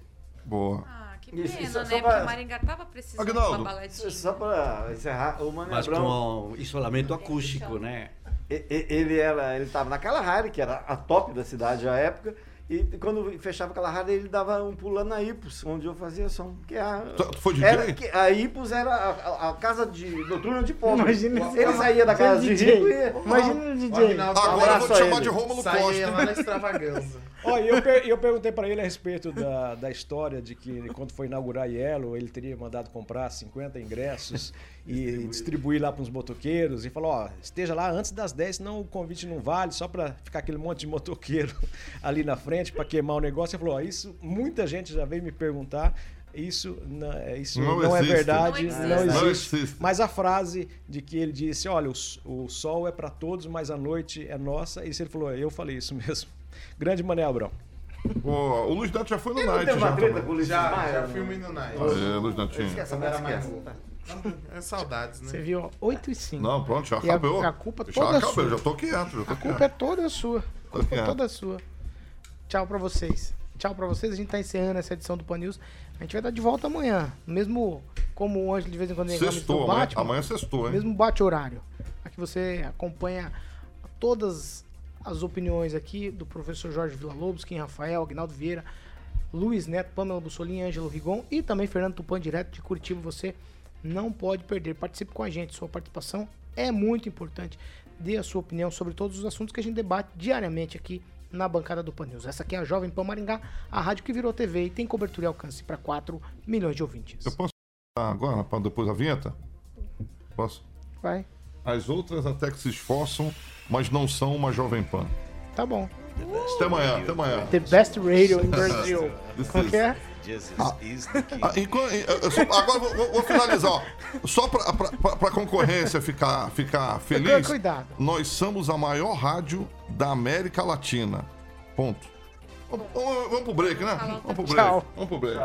Speaker 5: Boa.
Speaker 9: Ah, que pena,
Speaker 11: isso,
Speaker 9: né?
Speaker 11: só pra-
Speaker 9: Porque Maringá tava precisando de
Speaker 5: Agnaldo,
Speaker 9: uma baladinha.
Speaker 11: Só pra encerrar, o Mano
Speaker 4: Mas
Speaker 11: Abrão,
Speaker 4: com isolamento acústico, né?
Speaker 11: ele era, ele tava naquela rádio, que era a top da cidade à época, E quando fechava aquela rádio, ele dava um pulando na Ipos, onde eu fazia som. Que a,
Speaker 5: Tu foi DJ?
Speaker 11: era, que a Ipos era a, a- a casa de noturna de pobre.
Speaker 2: Imagina
Speaker 11: ele
Speaker 2: cara-
Speaker 11: saía da casa de
Speaker 2: DJ.
Speaker 11: rico e.
Speaker 2: Imagina o DJ.
Speaker 5: Agora eu vou te
Speaker 11: a
Speaker 5: chamar
Speaker 11: ele.
Speaker 5: de Rômulo
Speaker 8: Saía
Speaker 5: Costa.
Speaker 8: lá na extravaganza.
Speaker 7: Olha, eu, per- eu perguntei pra ele a respeito da, da história de que quando foi inaugurar a Yellow, ele teria mandado comprar 50 ingressos e distribuir lá para os motoqueiros e falou, ó, esteja lá antes das 10, senão o convite não vale, só para ficar aquele monte de motoqueiro ali na frente para queimar o negócio. Ele falou, ó, isso muita gente já veio me perguntar. Isso, não, é- isso
Speaker 5: Não
Speaker 7: não, é
Speaker 5: existe.
Speaker 7: verdade,
Speaker 9: Não
Speaker 7: não
Speaker 9: existe.
Speaker 7: existe.
Speaker 5: Não existe.
Speaker 7: Mas a frase de que ele disse, olha, o, o sol é para todos, mas a noite é nossa. Isso ele falou, eu falei isso mesmo. Grande Mané Abrão.
Speaker 5: Pô, o Luiz Neto já foi no Night já
Speaker 8: Já, já
Speaker 11: não?
Speaker 8: fui muito night.
Speaker 5: É, Luiz Netinho.
Speaker 11: Esquece,
Speaker 8: era mais É saudades, né?
Speaker 2: Você viu, ó, 8 e 5.
Speaker 5: Não, pronto, já
Speaker 2: E a-
Speaker 5: acabou.
Speaker 2: a culpa
Speaker 5: já
Speaker 2: toda
Speaker 5: acabou,
Speaker 2: sua.
Speaker 5: já tô quieto, já tô
Speaker 2: A culpa é
Speaker 5: quieto.
Speaker 2: toda sua. A culpa é toda sua. Tchau pra vocês. Tchau pra vocês. A gente tá encerrando essa edição do Pan News. A gente vai dar de volta amanhã. Mesmo como o Ângelo de vez em quando
Speaker 5: Sextou, amanhã,
Speaker 2: Batman.
Speaker 5: amanhã sextou, hein?
Speaker 2: Mesmo bate horário. Aqui você acompanha todas as opiniões aqui do professor Jorge Villa-Lobos, Kim Rafael, Agnaldo Vieira, Luiz Neto, Pamela Bussolini, Ângelo Rigon e também Fernando Tupan, direto de Curitiba. Você não pode perder. Participe com a gente. Sua participação é muito importante. Dê a sua opinião sobre todos os assuntos que a gente debate diariamente aqui na bancada do Pan News. Essa aqui é a Jovem Pan Maringá, a rádio que virou TV e tem cobertura e alcance para 4 milhões de ouvintes.
Speaker 5: Eu posso agora, para depois da vinheta? Posso?
Speaker 2: Vai.
Speaker 5: As outras até que se esforçam, mas não são uma Jovem Pan.
Speaker 2: Tá bom.
Speaker 5: Até amanhã, até amanhã.
Speaker 2: The best radio in Brazil. Que é?
Speaker 5: Ah, enquanto- eu só- agora vou, vou- vou finalizar, ó. Só pra- pra concorrência ficar, ficar feliz.
Speaker 2: Cuidado.
Speaker 5: Nós somos a maior rádio da América Latina. Ponto. Vamos, vamos, pro break, né? Vamos pro break.
Speaker 2: Tchau.
Speaker 5: Vamos pro break.